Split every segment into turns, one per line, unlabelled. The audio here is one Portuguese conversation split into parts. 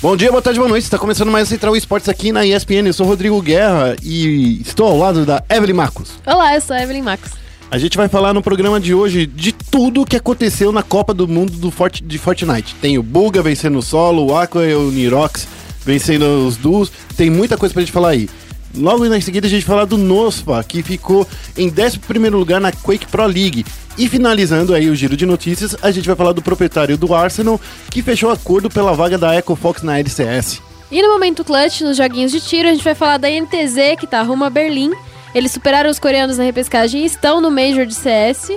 Bom dia, boa tarde, boa noite. Está começando mais o Central Esportes aqui na ESPN. Eu sou Rodrigo Guerra e estou ao lado da Evelyn Marcos.
Olá, eu sou a Evelyn Marcos.
A gente vai falar no programa de hoje de tudo que aconteceu na Copa do Mundo do Fort de Fortnite. Tem o Buga vencendo o solo, o Aqua e o Nirox vencendo os duos. Tem muita coisa pra gente falar aí. Logo em seguida a gente vai falar do Nosfa, que ficou em 11 lugar na Quake Pro League. E finalizando aí o giro de notícias, a gente vai falar do proprietário do Arsenal, que fechou acordo pela vaga da Echo Fox na LCS.
E no momento clutch, nos joguinhos de tiro, a gente vai falar da NTZ, que tá rumo a Berlim. Eles superaram os coreanos na repescagem e estão no Major de CS.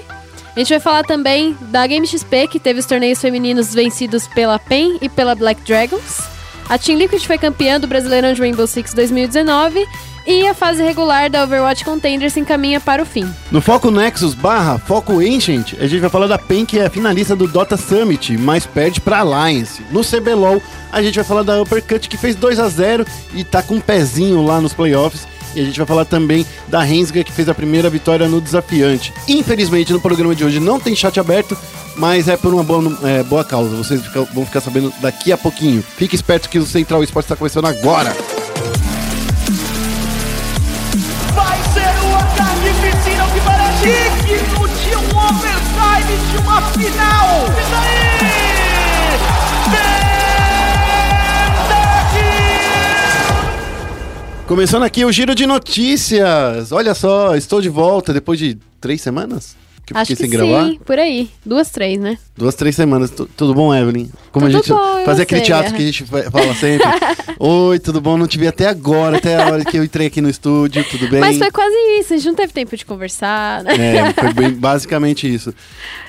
A gente vai falar também da Game XP, que teve os torneios femininos vencidos pela PEN e pela Black Dragons. A Team Liquid foi campeã do Brasileirão de Rainbow Six 2019 e a fase regular da Overwatch Contender se encaminha para o fim.
No Foco Nexus barra Foco Ancient, a gente vai falar da PEN, que é a finalista do Dota Summit, mas perde para Alliance. No CBLOL, a gente vai falar da Uppercut, que fez 2 a 0 e tá com um pezinho lá nos playoffs. E a gente vai falar também da Rensga, que fez a primeira vitória no desafiante. Infelizmente, no programa de hoje não tem chat aberto, mas é por uma boa, é, boa causa. Vocês vão ficar sabendo daqui a pouquinho. Fique esperto que o Central Esporte está começando agora.
Vai ser ataque piscina que parece digno de um overtime de uma final. Isso aí!
Começando aqui o giro de notícias. Olha só, estou de volta depois de três semanas
que Acho que sem sim, gravar? por aí. Duas, três, né?
Duas, três semanas. Tudo bom, Evelyn? Como
tudo
a gente
bom,
fazia aquele teatro que a gente fala sempre. Oi, tudo bom? Não te vi até agora, até a hora que eu entrei aqui no estúdio, tudo bem?
Mas foi quase isso, a gente não teve tempo de conversar. Né?
É, foi bem, basicamente isso.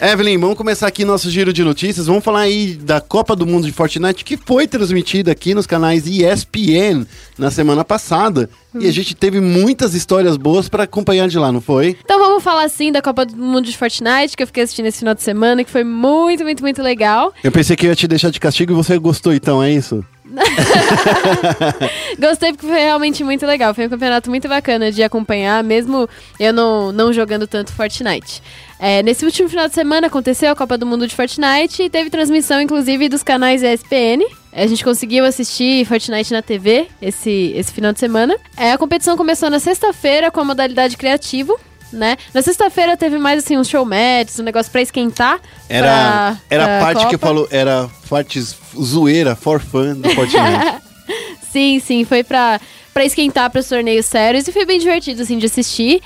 Evelyn, vamos começar aqui nosso giro de notícias. Vamos falar aí da Copa do Mundo de Fortnite, que foi transmitida aqui nos canais ESPN na semana passada. E a gente teve muitas histórias boas para acompanhar de lá, não foi?
Então vamos falar assim da Copa do Mundo de Fortnite, que eu fiquei assistindo esse final de semana, que foi muito, muito, muito legal.
Eu pensei que eu ia te deixar de castigo e você gostou, então, é isso?
Gostei porque foi realmente muito legal. Foi um campeonato muito bacana de acompanhar, mesmo eu não, não jogando tanto Fortnite. É, nesse último final de semana aconteceu a Copa do Mundo de Fortnite e teve transmissão, inclusive, dos canais ESPN. A gente conseguiu assistir Fortnite na TV esse, esse final de semana. É, a competição começou na sexta-feira com a modalidade criativo né? Na sexta-feira teve mais assim uns show matches, um negócio pra esquentar.
Era,
pra,
era
pra
a parte Copa. que falou, era partes zoeira, for fun do Fortnite.
sim, sim, foi pra, pra esquentar pros torneios sérios e foi bem divertido, assim, de assistir.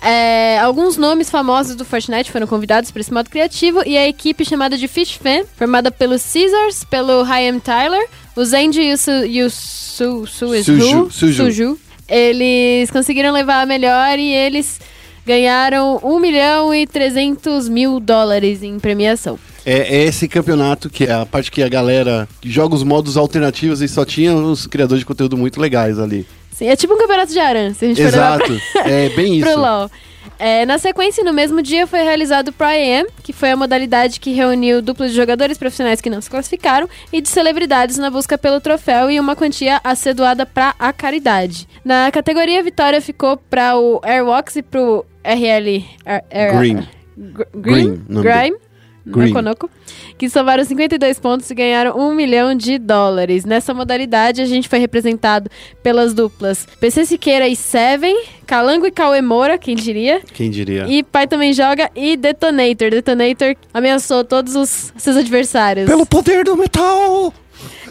É, alguns nomes famosos do Fortnite foram convidados para esse modo criativo e a equipe chamada de Fish Fan, formada pelo Caesars, pelo Hyam Tyler, o Zenji e o, Su, e o Su, Su,
Suju, Suju.
Suju. Eles conseguiram levar a melhor e eles ganharam 1 milhão e 300 mil dólares em premiação.
É, é, esse campeonato que é a parte que a galera joga os modos alternativos e só tinha os criadores de conteúdo muito legais ali.
Sim, é tipo um campeonato de Aran, se a gente
Exato, pra... é bem isso.
Pro LoL. É, na sequência, no mesmo dia, foi realizado o Pro AM, que foi a modalidade que reuniu duplos de jogadores profissionais que não se classificaram e de celebridades na busca pelo troféu e uma quantia a ser doada para a caridade. Na categoria, a vitória ficou para o Airwalks e pro RL...
Green.
Green. Green. Grime. Green. Noconoco, que somaram 52 pontos e ganharam 1 milhão de dólares. Nessa modalidade, a gente foi representado pelas duplas PC Siqueira e Seven, Calango e Cauê Moura, quem diria?
Quem diria?
E Pai também joga e Detonator. Detonator ameaçou todos os seus adversários.
Pelo poder do metal!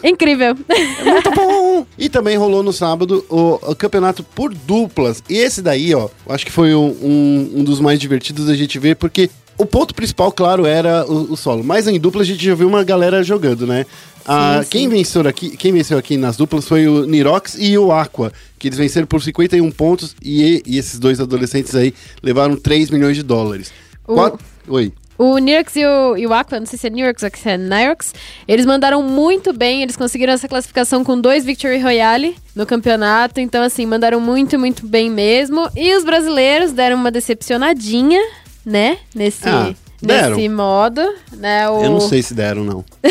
Incrível.
É muito bom. e também rolou no sábado o, o, campeonato por duplas. E esse daí, ó, acho que foi um, um, um dos mais divertidos da gente ver, porque o ponto principal, claro, era o, o, solo. Mas em dupla a gente já viu uma galera jogando, né? Ah, sim, sim. Quem, venceu aqui, quem venceu aqui nas duplas foi o Nirox e o Aqua, que eles venceram por 51 pontos e, e esses dois adolescentes aí levaram 3 milhões de dólares.
O...
Quatro... Oi.
O Nirox e o, e o Aqua, não sei se é Nirox ou se é Nirox, eles mandaram muito bem, eles conseguiram essa classificação com dois Victory Royale no campeonato, então assim, mandaram muito, muito bem mesmo. E os brasileiros deram uma decepcionadinha, né? Nesse,
ah,
nesse modo, né? O...
Eu não sei se deram, não.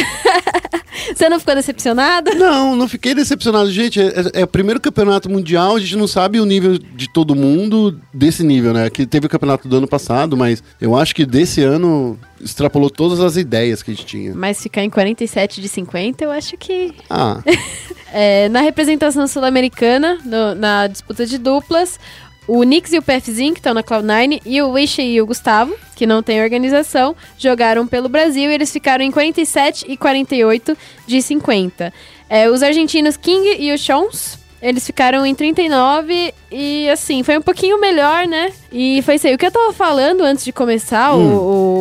Você não ficou decepcionado?
Não, não fiquei decepcionado. Gente, é, é- é o primeiro campeonato mundial, a gente não sabe o nível de todo mundo desse nível, né? Que teve o campeonato do ano passado, mas eu acho que desse ano extrapolou todas as ideias que a gente tinha.
Mas ficar em 47 de 50, eu acho que.
Ah,
É, na representação sul-americana, na disputa de duplas, o Nix e o PFzinho, que estão na Cloud9, e o Wish e o Gustavo, que não tem organização, jogaram pelo Brasil e eles ficaram em 47 e 48 de 50. É, os argentinos King e o Shons, eles ficaram em 39 e, assim, foi um pouquinho melhor, né? E foi isso aí. O que eu tava falando antes de começar o-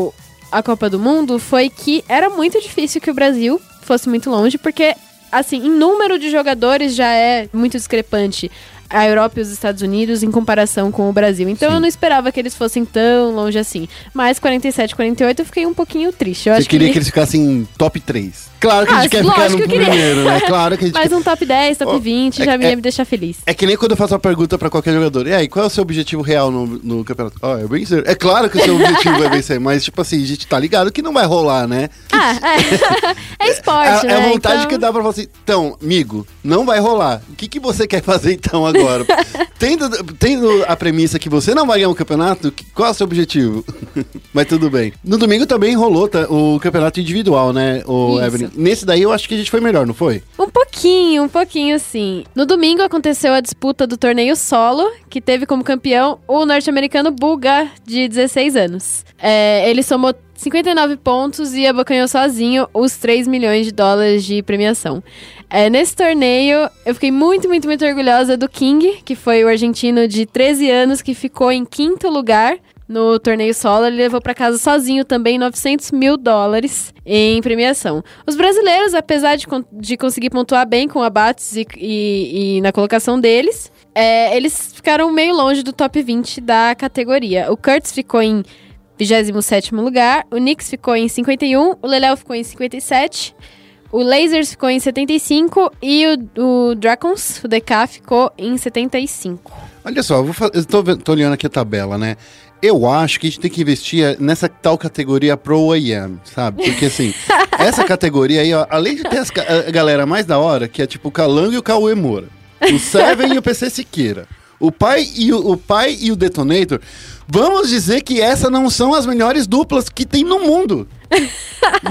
o, a Copa do Mundo foi que era muito difícil que o Brasil fosse muito longe, porque, assim, em número de jogadores já é muito discrepante a Europa e os Estados Unidos em comparação com o Brasil. Então
Sim.
eu não esperava que eles fossem tão longe assim. Mas 47, 48 eu fiquei um pouquinho triste. Eu
você
acho
queria que... eles ficassem top 3. Claro que a
Ah,
gente quer
lógico
ficar no
que
primeiro, né? Claro que a gente
Mas
quer...
um top 10, top
Oh,
20
é-
já me
é-
me deixar feliz.
É que nem quando eu faço uma pergunta pra qualquer jogador. E aí, qual é o seu objetivo real no, no campeonato? Ah, é vencer. É claro que o seu objetivo é vencer, mas tipo assim, a gente tá ligado que não vai rolar, né?
Ah, é, é esporte,
é,
né?
é a vontade
Então-
que dá pra falar assim, então, amigo, não vai rolar. O que, que você quer fazer então agora? Tendo, tendo a premissa que você não vai ganhar um campeonato, qual é o seu objetivo? Mas tudo bem. No domingo também rolou tá, o campeonato individual, né, o. Evelyn? Nesse daí eu acho que a gente foi melhor, não foi?
Um pouquinho, um pouquinho sim. No domingo aconteceu a disputa do torneio solo, que teve como campeão o norte-americano Buga, de 16 anos. É, ele somou 59 pontos e abocanhou sozinho os 3 milhões de dólares de premiação. É, nesse torneio, eu fiquei muito, muito, muito orgulhosa do King, que foi o argentino de 13 anos que ficou em quinto lugar no torneio solo. Ele levou para casa sozinho também 900 mil dólares em premiação. Os brasileiros, apesar de, de conseguir pontuar bem com abates e, e- e na colocação deles, é, eles ficaram meio longe do top 20 da categoria. O Curtis ficou em 27º lugar, o Nix ficou em 51, o Leléo ficou em 57, o Lasers ficou em 75 e o, o Dragons, o DK, ficou em 75.
Olha só, eu, vou eu tô, tô olhando aqui a tabela, né? Eu acho que a gente tem que investir nessa tal categoria Pro AM, sabe? Porque assim, essa categoria aí, ó, além de ter as a galera mais da hora, que é tipo o Calango e o Cauê Moura, o Seven e o PC Siqueira, o pai e o, o pai e o Detonator, vamos dizer que essas não são as melhores duplas que tem no mundo.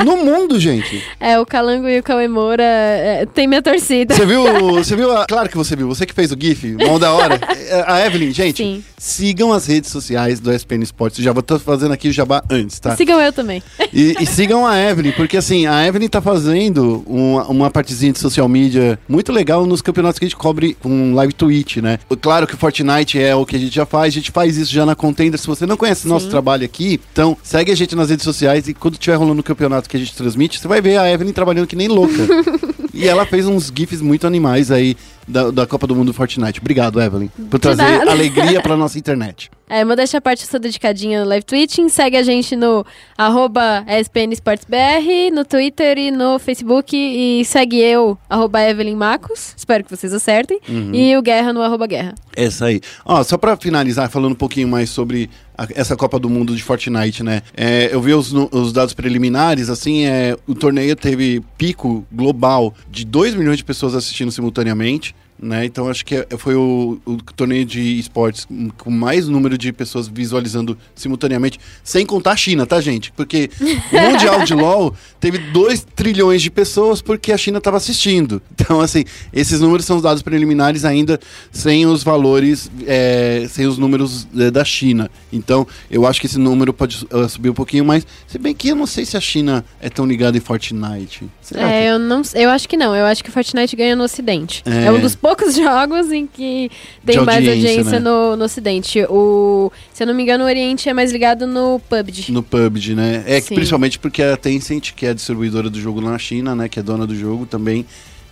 No mundo, gente.
É, o Calango e o Cauê Moura é, tem minha torcida.
Você viu, você viu, a- claro que você viu, você que fez o GIF, mão da hora. É, A Evelyn, gente,
Sim.
sigam as redes sociais do SPN Esportes. Já vou tô fazendo aqui o jabá antes, tá?
Sigam eu também.
E, e sigam a Evelyn, porque assim, a Evelyn tá fazendo uma, uma partezinha de social media muito legal nos campeonatos que a gente cobre com live tweet, né? Claro que o Fortnite é o que a gente já faz, a gente faz isso já na Contender. Se você não conhece nosso
Sim.
trabalho aqui, então segue a gente nas redes sociais e quando tiver rolando o campeonato que a gente transmite, você vai ver a Evelyn trabalhando que nem louca. e ela fez uns GIFs muito animais aí da, da Copa do Mundo do Fortnite. Obrigado, Evelyn, por trazer alegria pra nossa internet.
É, modéstia à parte, eu sou dedicadinha no live tweeting. Segue a gente no arroba ESPN Esportes BR, no Twitter e no Facebook. E segue eu, arroba Evelyn Macos. Espero que vocês acertem. E o Guerra no arroba Guerra.
Essa aí. Ó, só pra finalizar, falando um pouquinho mais sobre a- essa Copa do Mundo de Fortnite, né? É, eu vi os, os dados preliminares, assim, é, o torneio teve pico global de 2 milhões de pessoas assistindo simultaneamente. Né? Então acho que é- foi o, o torneio de esportes com- mais número de pessoas visualizando simultaneamente, sem contar a China, tá, gente? Porque o Mundial de LoL teve 2 trilhões de pessoas porque a China estava assistindo. Então, assim, esses números são os dados preliminares ainda sem os valores, é, sem os números é, da China. Então, eu acho que esse número pode uh, subir um pouquinho mais. Se bem que eu não sei se a China é tão ligada em Fortnite. Será
É,
que...
eu, não, eu acho que não. Eu acho que Fortnite ganha no Ocidente.
É.
É, um dos poucos jogos em que tem
De
mais
audiência,
audiência
né?
no, no Ocidente. O, se eu não me engano, o Oriente é mais ligado no PUBG.
No PUBG, né? É que principalmente porque a Tencent, que é a distribuidora do jogo na China, né? Que é dona do jogo também,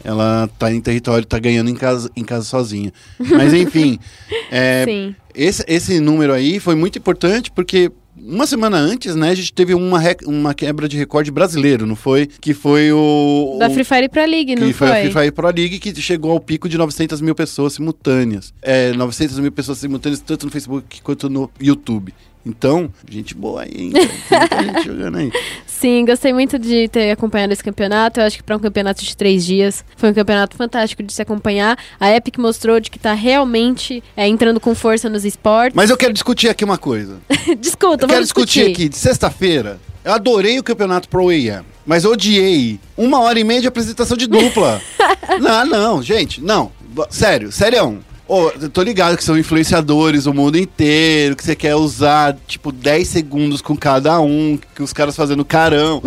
ela tá em território, tá ganhando em casa, em casa sozinha. Mas enfim, é, esse, esse número aí foi muito importante porque uma semana antes, né, a gente teve uma, uma quebra de recorde brasileiro, não foi? Que foi o...
Da Free Fire pra League, não
que foi,
foi?
a Free Fire Pro League que chegou ao pico de 900 mil pessoas simultâneas. É, 900 mil pessoas simultâneas tanto no Facebook quanto no YouTube. Então, gente boa aí, hein? cara. Tem muita gente jogando aí.
Sim, gostei muito de ter acompanhado esse campeonato. Eu acho que para um campeonato de três dias foi um campeonato fantástico de se acompanhar. A Epic mostrou de que tá realmente é, entrando com força nos esportes.
Mas eu quero discutir aqui uma coisa.
Discuta,
Eu quero
vamos
discutir aqui, de sexta-feira. Eu adorei o campeonato Pro AM, mas odiei uma hora e meia de apresentação de dupla. não, não, gente, não. Sério, sério. Eu tô ligado que são influenciadores o mundo inteiro, que você quer usar, tipo, 10 segundos com cada um, que os caras fazendo carão.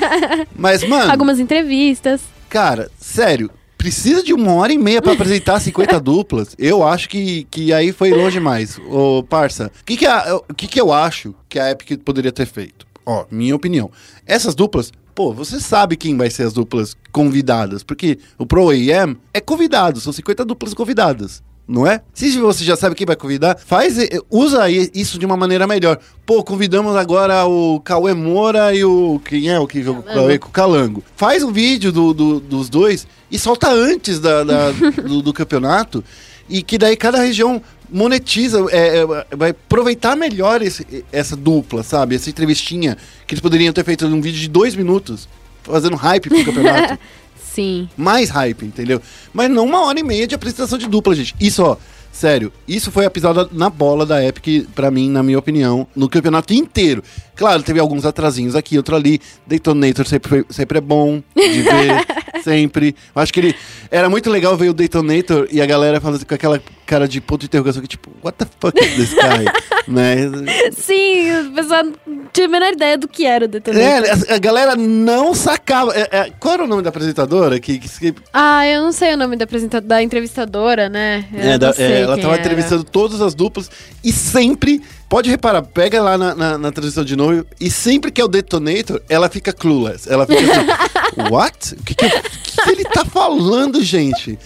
Mas, mano,
Algumas entrevistas.
cara, sério, precisa de uma hora e meia pra apresentar 50 duplas? Eu acho que, que aí foi longe mais. Ô, parça, o que que, a- que que eu acho que a Epic poderia ter feito? Ó, minha opinião. Essas duplas, pô, você sabe quem vai ser as duplas convidadas, porque o Pro AM é convidado, são 50 duplas convidadas. Não é? Se você já sabe quem vai convidar, faz, eh, usa aí isso de uma maneira melhor. Pô, convidamos agora o Cauê Moura e o. Quem é o que jogou com o Cauê? Com o Calango. Faz um vídeo do, do- dos dois e solta antes da, da- do, do campeonato. E que daí cada região monetiza, é, é, vai aproveitar melhor esse- essa dupla, sabe? Essa entrevistinha que eles poderiam ter feito num vídeo de dois minutos, fazendo hype pro campeonato
Sim.
mais hype, entendeu? Mas não uma hora e meia de apresentação de dupla, gente. Isso, ó, sério, isso foi a pisada na bola da Epic, pra mim, na minha opinião, no campeonato inteiro. Claro, teve alguns atrasinhos aqui, outro ali. Detonator sempre, foi- sempre é bom de ver, sempre. Eu acho que ele. Era muito legal ver o Detonator e a galera falando com aquela cara de ponto de interrogação que, tipo, what the fuck is this guy? né?
Sim, o pessoal não tinha a menor ideia do que era o detonator.
É, a, a galera não sacava. É, é, qual era o nome da apresentadora? Que, que,
Ah, eu não sei o nome da apresentadora, da entrevistadora, né?
É, da- é, ela
quem
tava
era.
entrevistando todas as duplas e sempre. Pode reparar, pega lá na, na, na transmissão de novo e sempre que é o Detonator, ela fica clueless. Ela fica assim, what? O que, que, eu- que que ele tá falando, gente?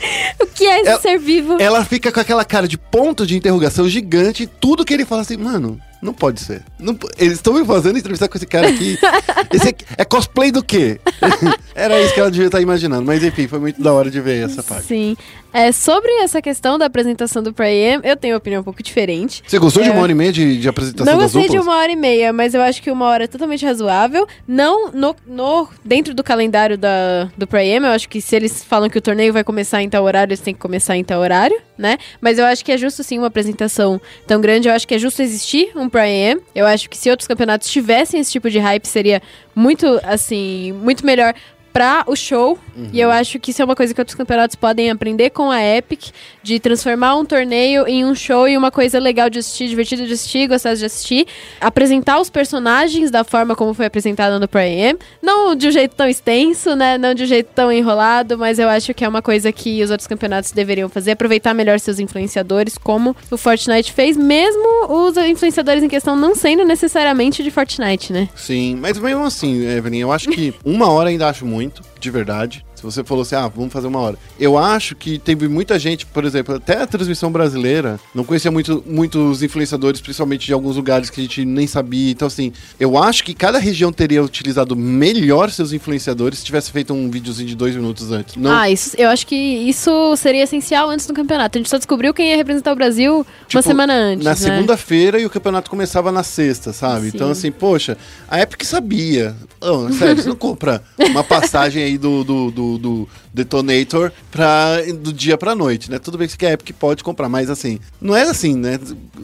O que é esse
Ela-
ser vivo?
Ela fica com aquela cara de ponto de interrogação gigante e tudo que ele fala assim, mano, não pode ser. Não eles estão me fazendo entrevistar com esse cara aqui. Esse aqui- é cosplay do quê? Era isso que ela devia estar imaginando. Mas enfim, foi muito da hora de ver essa parte.
Sim. É, sobre essa questão da apresentação do Pre-Am, eu tenho uma opinião um pouco diferente.
Você gostou de
É.
uma hora e meia de, de apresentação
Não gostei de uma hora e meia, mas eu acho que uma hora é totalmente razoável. Não no, no- dentro do calendário da, do Pre-Am, eu acho que se eles falam que o torneio vai começar em tal horário, eles têm que começar em tal horário, né? Mas eu acho que é justo sim uma apresentação tão grande. Eu acho que é justo existir um Pre-Am. Eu acho que se outros campeonatos tivessem esse tipo de hype, seria muito, assim, muito melhor pra o show. E eu acho que isso é uma coisa que outros campeonatos podem aprender com a Epic, de transformar um torneio em um show e uma coisa legal de assistir, divertido de assistir, gostoso de assistir. Apresentar os personagens da forma como foi apresentado no Pro-Am. Não de um jeito tão extenso, né? Não de um jeito tão enrolado, mas eu acho que é uma coisa que os outros campeonatos deveriam fazer. Aproveitar melhor seus influenciadores, como o Fortnite fez, mesmo os influenciadores em questão não sendo necessariamente de Fortnite, né?
Sim, mas mesmo assim, Evelyn, eu acho que uma hora ainda acho muito, de verdade. Se você falou assim, ah, vamos fazer uma hora. Eu acho que teve muita gente, por exemplo, até a transmissão brasileira, não conhecia muito, muitos influenciadores, principalmente de alguns lugares que a gente nem sabia. Então, assim, eu acho que cada região teria utilizado melhor seus influenciadores se tivesse feito um videozinho de dois minutos antes. Não,
Ah, isso, eu acho que isso seria essencial antes do campeonato. A gente só descobriu quem ia representar o Brasil uma
Tipo,
semana antes.
Na
né?
segunda-feira e o campeonato começava na sexta, sabe?
Sim.
Então, assim, poxa, a Epic sabia. Oh, sério, você não compra uma passagem aí do, do, do, do Detonator pra, do dia pra noite, né? Tudo bem que a Epic pode comprar, mas assim, não é assim, né?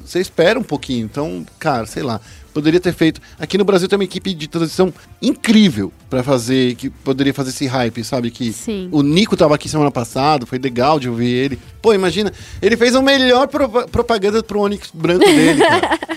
Você espera um pouquinho. Então, cara, sei lá. Poderia ter feito. Aqui no Brasil tem uma equipe de transição incrível pra fazer, que poderia fazer esse hype, sabe? Que
Sim.
o Nico tava aqui semana passada, foi legal de ouvir ele. Pô, imagina, ele fez a melhor propa- propaganda pro Onix branco dele.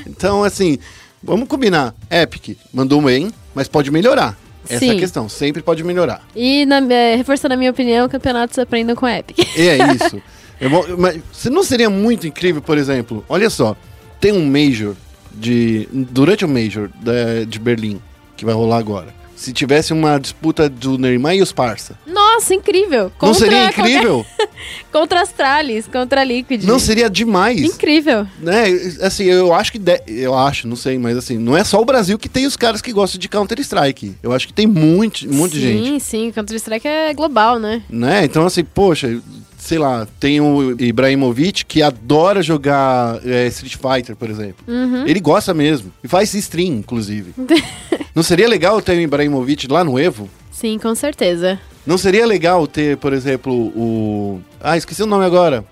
Então, assim, vamos combinar. Epic mandou bem, mas pode melhorar. Essa é a
Sim.
questão, sempre pode melhorar.
E, na, é, reforçando a minha opinião, campeonatos aprendam com a Epic.
É isso. Eu vou- mas se não seria muito incrível, por exemplo, olha só, tem um Major de. Durante o Major da- de Berlim, que vai rolar agora. Se tivesse uma disputa do Neymar e os Parça.
Nossa, incrível!
não
Contra
seria
qualquer-
incrível?
Contra Astralis, contra a Liquid.
Não seria demais?
Incrível.
né, assim, eu acho que. de- eu acho, não sei, mas assim, não é só o Brasil que tem os caras que gostam de Counter-Strike. Eu acho que tem muito, monte de gente.
Sim, sim. Counter-Strike é global, né?
Né? Então, assim, poxa, sei lá, tem o Ibrahimovic que adora jogar é, Street Fighter, por exemplo.
Uhum.
Ele gosta mesmo. E faz stream, inclusive. Não seria legal ter o Ibrahimovic lá no Evo?
Sim, com certeza.
Não seria legal ter, por exemplo, o. Ah, esqueci o nome agora.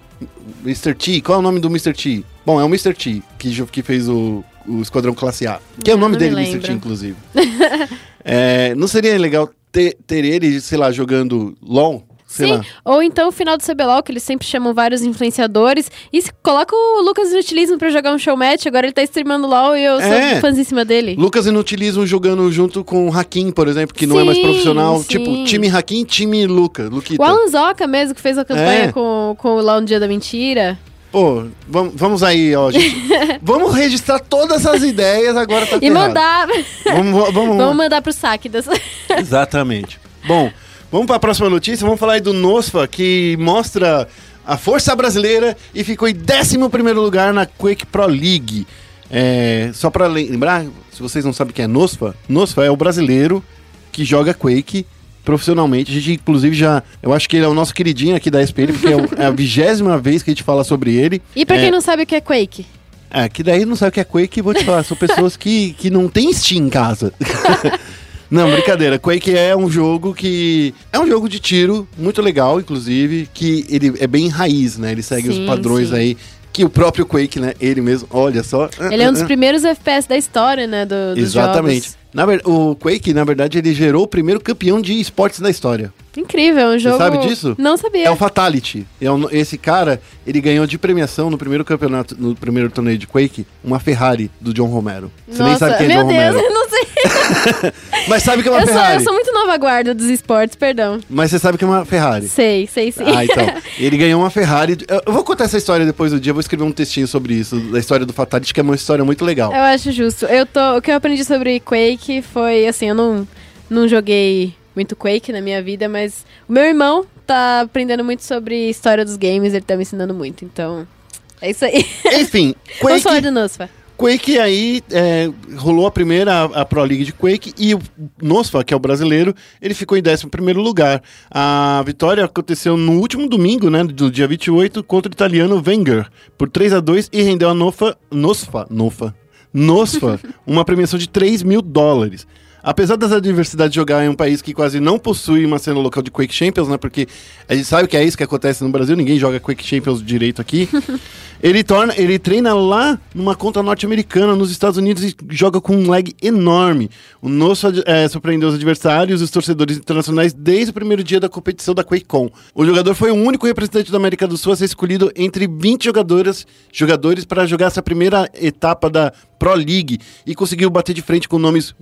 Mr. T. Qual é o nome do Mr. T? Bom, é o Mr. T, que, que fez o, o Esquadrão Classe A. Que é o nome dele, Mr. T, inclusive. É, não seria legal ter, ter ele, sei lá, jogando LOL? Sei
Sim,
lá.
ou então o final do CBLOL, que eles sempre chamam vários influenciadores. E se coloca o Lucas Inutilismo pra jogar um showmatch, agora ele tá streamando LOL e eu
É.
sou fãzíssima dele.
Lucas Inutilismo jogando junto com o Hakim, por exemplo, que não é mais
Sim,
profissional.
sim.
Tipo, time Hakim, time Luca, Luquita.
O Alan Zoca mesmo, que fez a campanha
É.
com, com o LOL no Dia da Mentira.
Pô, vamos, vamos aí, ó, gente. vamos registrar todas essas ideias, agora tá
E mandar.
Vamos, vamos,
Vamos mandar pro saque dessa.
Exatamente. Bom, vamos para a próxima notícia. Vamos falar aí do Nosfa, que mostra a força brasileira e ficou em 11 lugar na Quake Pro League. É, só para lembrar, se vocês não sabem quem é Nosfa, Nosfa é o brasileiro que joga Quake profissionalmente. A gente, inclusive, já. Eu acho que ele é o nosso queridinho aqui da SPN, porque é o- é a vigésima vez que a gente fala sobre ele.
E pra
É,
quem não sabe o que é Quake?
é, que daí não sabe o que é Quake, vou te falar. São pessoas que, que não tem Steam em casa. não, brincadeira. Quake é um jogo que. É um jogo de tiro, muito legal, inclusive, que ele é bem raiz, né? Ele segue
Sim,
os padrões
sim.
aí. Que o próprio Quake, né? Ele mesmo, olha só.
Ele é um dos primeiros FPS da história, né? Do,
Exatamente.
jogos.
Na ver- o Quake, na verdade, ele gerou o primeiro campeão de esportes da história.
Incrível, é um jogo.
sabe disso?
Não sabia.
É o Fatality. É um- esse cara, ele ganhou de premiação no primeiro campeonato, no primeiro torneio de Quake, uma Ferrari do John Romero. Você nem
Nossa,
sabe quem é John
Deus,
Romero.
eu não sei.
Mas sabe que é uma
Eu sou,
Ferrari.
eu sou muito nova guarda dos esportes, perdão.
Mas você sabe que é uma Ferrari.
Sei, sei sim.
Ah, então. Ele ganhou uma Ferrari. Eu- Eu vou contar essa história depois do dia, eu vou escrever um textinho sobre isso, da história do Fatality, que é uma história muito legal.
Eu acho justo. Eu tô, o que eu aprendi sobre Quake foi, assim, eu não, não joguei muito Quake na minha vida, mas o meu irmão tá aprendendo muito sobre história dos games, ele tá me ensinando muito, então... É isso aí.
Enfim,
Vamos falar
Quake,
de Nosfa.
Quake aí é, rolou a primeira a, Pro League de Quake e o Nosfa, que é o brasileiro, ele ficou em 11 primeiro lugar. A vitória aconteceu no último domingo, né, do dia 28, contra o italiano Wenger, por 3 a 2 e rendeu a Nofa, Nosfa, Nofa, Nosfa uma premiação de 3 mil dólares. Apesar das adversidades de jogar em um país que quase não possui uma cena local de Quake Champions, né? Porque a gente sabe que é isso que acontece no Brasil, ninguém joga Quake Champions direito aqui. ele torna, ele treina lá numa conta norte-americana nos Estados Unidos e joga com um lag enorme. O Nosso é, surpreendeu os adversários e os torcedores internacionais desde o primeiro dia da competição da QuakeCon. O jogador foi o único representante da América do Sul a ser escolhido entre 20 jogadoras, jogadores para jogar essa primeira etapa da Pro League e conseguiu bater de frente com nomes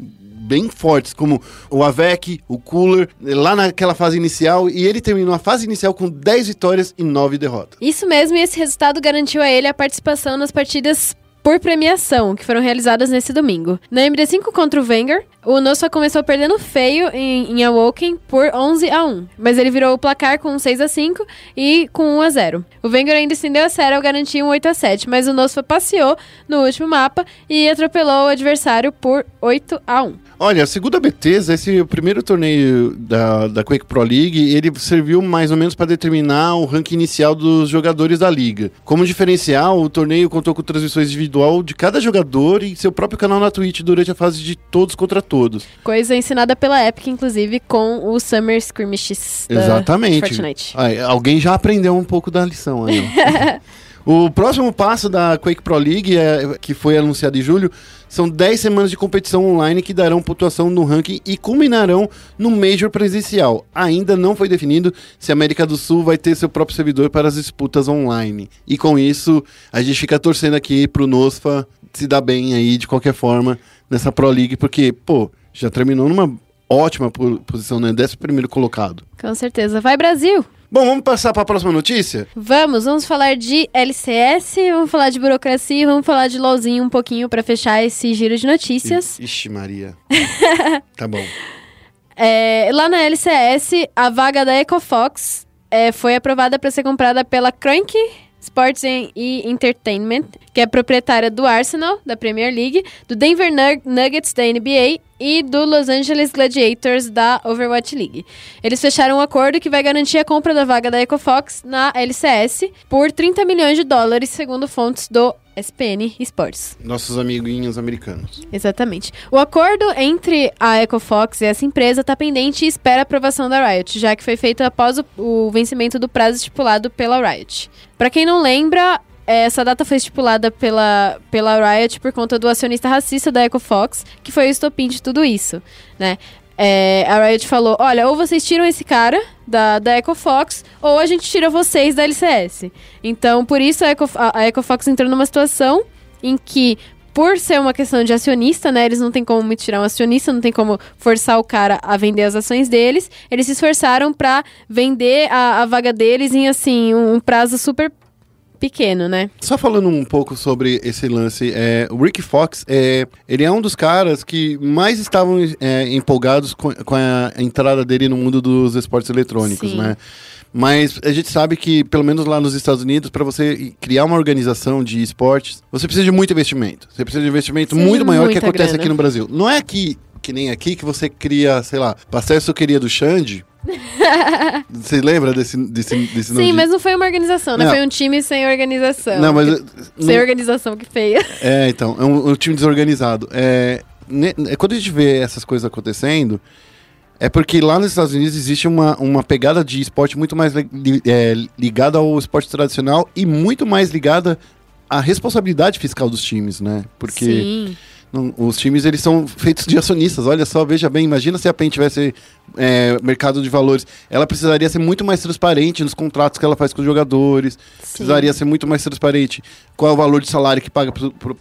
bem fortes, como o Avec, o Cooler, lá naquela fase inicial, e ele terminou a fase inicial com 10 vitórias e 9 derrotas.
Isso mesmo, e esse resultado garantiu a ele a participação nas partidas por premiação, que foram realizadas nesse domingo. Na MD5 contra o Wenger, o Nosfa começou perdendo feio em, em Awoken por 11 a 1, mas ele virou o placar com um 6 a 5 e com 1 a 0. O Wenger ainda estendeu a série ao garantir um 8 a 7, mas o Nosfa passeou no último mapa e atropelou o adversário por 8 a 1.
Olha, segundo a Bethesda, esse primeiro torneio da, da Quake Pro League, ele serviu mais ou menos para determinar o ranking inicial dos jogadores da liga. Como diferencial, o torneio contou com transmissões individual de cada jogador e seu próprio canal na Twitch durante a fase de todos contra todos.
Coisa ensinada pela Epic, inclusive, com o Summer Skirmishes da
Exatamente.
Fortnite.
Ai, alguém já aprendeu um pouco da lição aí. o próximo passo da Quake Pro League, é, que foi anunciado em julho, são 10 semanas de competição online que darão pontuação no ranking e culminarão no Major presencial. Ainda não foi definido se a América do Sul vai ter seu próprio servidor para as disputas online. E com isso, a gente fica torcendo aqui pro Nosfa se dar bem aí de qualquer forma nessa Pro League, porque, pô, já terminou numa ótima po- posição, né? 11 primeiro colocado.
Com certeza. Vai, Brasil!
Bom, vamos passar para a próxima notícia?
Vamos, vamos falar de LCS, vamos falar de burocracia, vamos falar de LOLzinho um pouquinho pra fechar esse giro de notícias.
Ixi, Maria. tá bom.
É, lá na LCS, a vaga da EcoFox é, foi aprovada pra ser comprada pela Crank Sports e Entertainment, que é proprietária do Arsenal, da Premier League, do Denver Nug- Nuggets, da NBA, e do Los Angeles Gladiators, da Overwatch League. Eles fecharam um acordo que vai garantir a compra da vaga da EcoFox na LCS por 30 milhões de dólares, segundo fontes do SPN Sports.
Nossos amiguinhos americanos.
Exatamente. O acordo entre a EcoFox e essa empresa está pendente e espera a aprovação da Riot, já que foi feito após o, o vencimento do prazo estipulado pela Riot. Para quem não lembra, essa data foi estipulada pela, pela Riot por conta do acionista racista da EcoFox, que foi o estopim de tudo isso, né? É, a Riot falou, olha, ou vocês tiram esse cara da, da EcoFox, ou a gente tira vocês da LCS. Então, por isso a, Eco, a, a EcoFox entrou numa situação em que, por ser uma questão de acionista, né? Eles não tem como me tirar um acionista, não tem como forçar o cara a vender as ações deles. Eles se esforçaram pra vender a, a vaga deles em, assim, um prazo super pequeno, né?
Só falando um pouco sobre esse lance, é, o Rick Fox, é, ele é um dos caras que mais estavam é, empolgados com, com a entrada dele no mundo dos esportes eletrônicos,
Sim.
né? Mas a gente sabe que, pelo menos lá nos Estados Unidos, para você criar uma organização de esportes, você precisa de muito investimento. Você precisa de investimento
Sim,
muito maior que acontece
grana.
aqui no Brasil. Não é aqui, que nem aqui, que você cria, sei lá, pastel e suqueria do Xande. você lembra desse, desse, desse nome
Sim, mas não foi uma organização, né?
Não.
Foi um time sem organização.
Não, mas...
Sem
não-
organização, que feia.
É, então, é um, um time desorganizado. É, quando a gente vê essas coisas acontecendo, é porque lá nos Estados Unidos existe uma, uma pegada de esporte muito mais li- é, ligada ao esporte tradicional e muito mais ligada à responsabilidade fiscal dos times, né? Porque
Sim.
Não- os times eles são feitos de acionistas. Olha só, veja bem, imagina se a PEN tivesse é, mercado de valores. Ela precisaria ser muito mais transparente nos contratos que ela faz com os jogadores. Precisaria ser muito mais transparente qual é o valor de salário que paga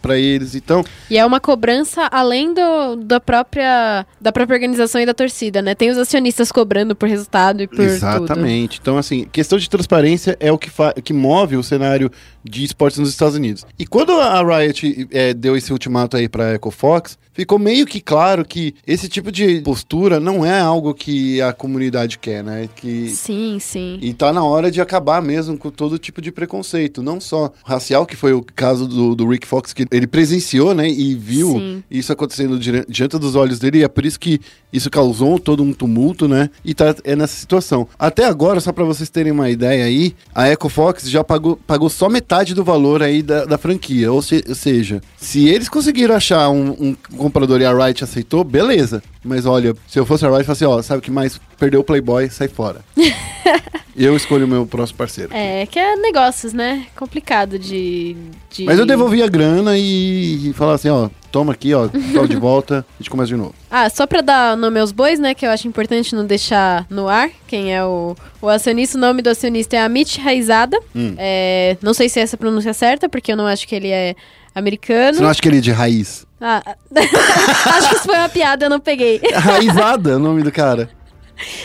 para eles. Então,
E é uma cobrança além do, da, própria, da própria organização e da torcida, né? Tem os acionistas cobrando por resultado e por tudo.
Exatamente. Então, assim, questão de transparência é o que, que move o cenário de esportes nos Estados Unidos. E quando a Riot é, deu esse ultimato aí pra EcoFox, ficou meio que claro que esse tipo de postura não é algo que a comunidade quer, né? Que
Sim, sim.
E tá na hora de acabar mesmo com todo tipo de preconceito, não só racial, que foi o caso do, do Rick Fox, que ele presenciou, né, e viu
Sim.
isso acontecendo diante dos olhos dele, e é por isso que isso causou todo um tumulto, né, e tá é nessa situação. Até agora, só pra vocês terem uma ideia aí, a EcoFox já pagou, pagou só metade do valor aí da, da franquia, ou, se- ou seja, se eles conseguiram achar um, um comprador e a Riot aceitou, beleza. Mas olha, se eu fosse a Riot, eu assim, ó, sabe o que mais? Perdeu o Playboy, sai fora. eu escolho o meu próximo parceiro.
É, que é negócios, né? Complicado de. de...
Mas eu devolvi a grana e, e falar assim, ó, toma aqui, ó, de volta, a gente começa de novo.
Ah, só pra dar nome aos bois, né? Que eu acho importante não deixar no ar quem é o, o acionista. O nome do acionista é Amit Raizada.
Hum.
É, não sei se é essa pronúncia certa, porque eu não acho que ele é americano.
Você não acha que ele é de raiz?
Ah, acho que isso foi uma piada, eu não peguei.
Raizada é o nome do cara.